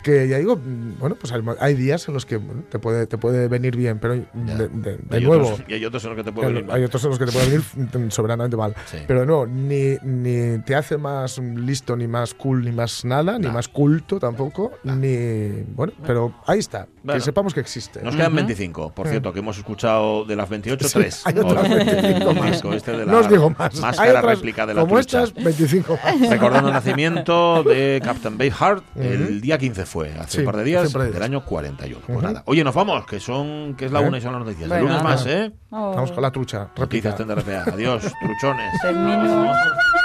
[SPEAKER 3] Que ya digo, bueno, pues hay, hay días en los que bueno, te, puede, te puede venir bien, pero de, de- de
[SPEAKER 2] hay
[SPEAKER 3] nuevo.
[SPEAKER 2] Otros, y hay otros en los que te puede venir mal.
[SPEAKER 3] hay otros en los que te puede venir mm, soberanamente mal.
[SPEAKER 2] Sí.
[SPEAKER 3] Pero no, ni, ni te hace más listo, ni más cool, ni más nada, ni
[SPEAKER 2] No.
[SPEAKER 3] más culto tampoco, ni. Bueno, pero ahí está.
[SPEAKER 2] Bueno.
[SPEAKER 3] que sepamos que existe.
[SPEAKER 2] Nos quedan 25, por cierto, que hemos escuchado de las 28,
[SPEAKER 3] Sí,
[SPEAKER 2] 3.
[SPEAKER 3] hay otras 25 más.
[SPEAKER 2] Este de la
[SPEAKER 3] no os digo más. Hay
[SPEAKER 2] Máscara
[SPEAKER 3] otras
[SPEAKER 2] réplica de la
[SPEAKER 3] como
[SPEAKER 2] trucha.
[SPEAKER 3] estas, 25 más.
[SPEAKER 2] Recordando el nacimiento de Captain Beefheart, el día 15 fue, hace
[SPEAKER 3] Sí,
[SPEAKER 2] un par de días,
[SPEAKER 3] un par de
[SPEAKER 2] del año 41. Pues
[SPEAKER 3] Ujú.
[SPEAKER 2] nada. Oye, nos vamos, que son que es la
[SPEAKER 3] ¿Eh?
[SPEAKER 2] una y son las noticias.
[SPEAKER 4] Bueno.
[SPEAKER 2] el lunes más, ¿eh?
[SPEAKER 4] Oh.
[SPEAKER 3] Vamos con la trucha.
[SPEAKER 2] Noticias. Adiós, truchones.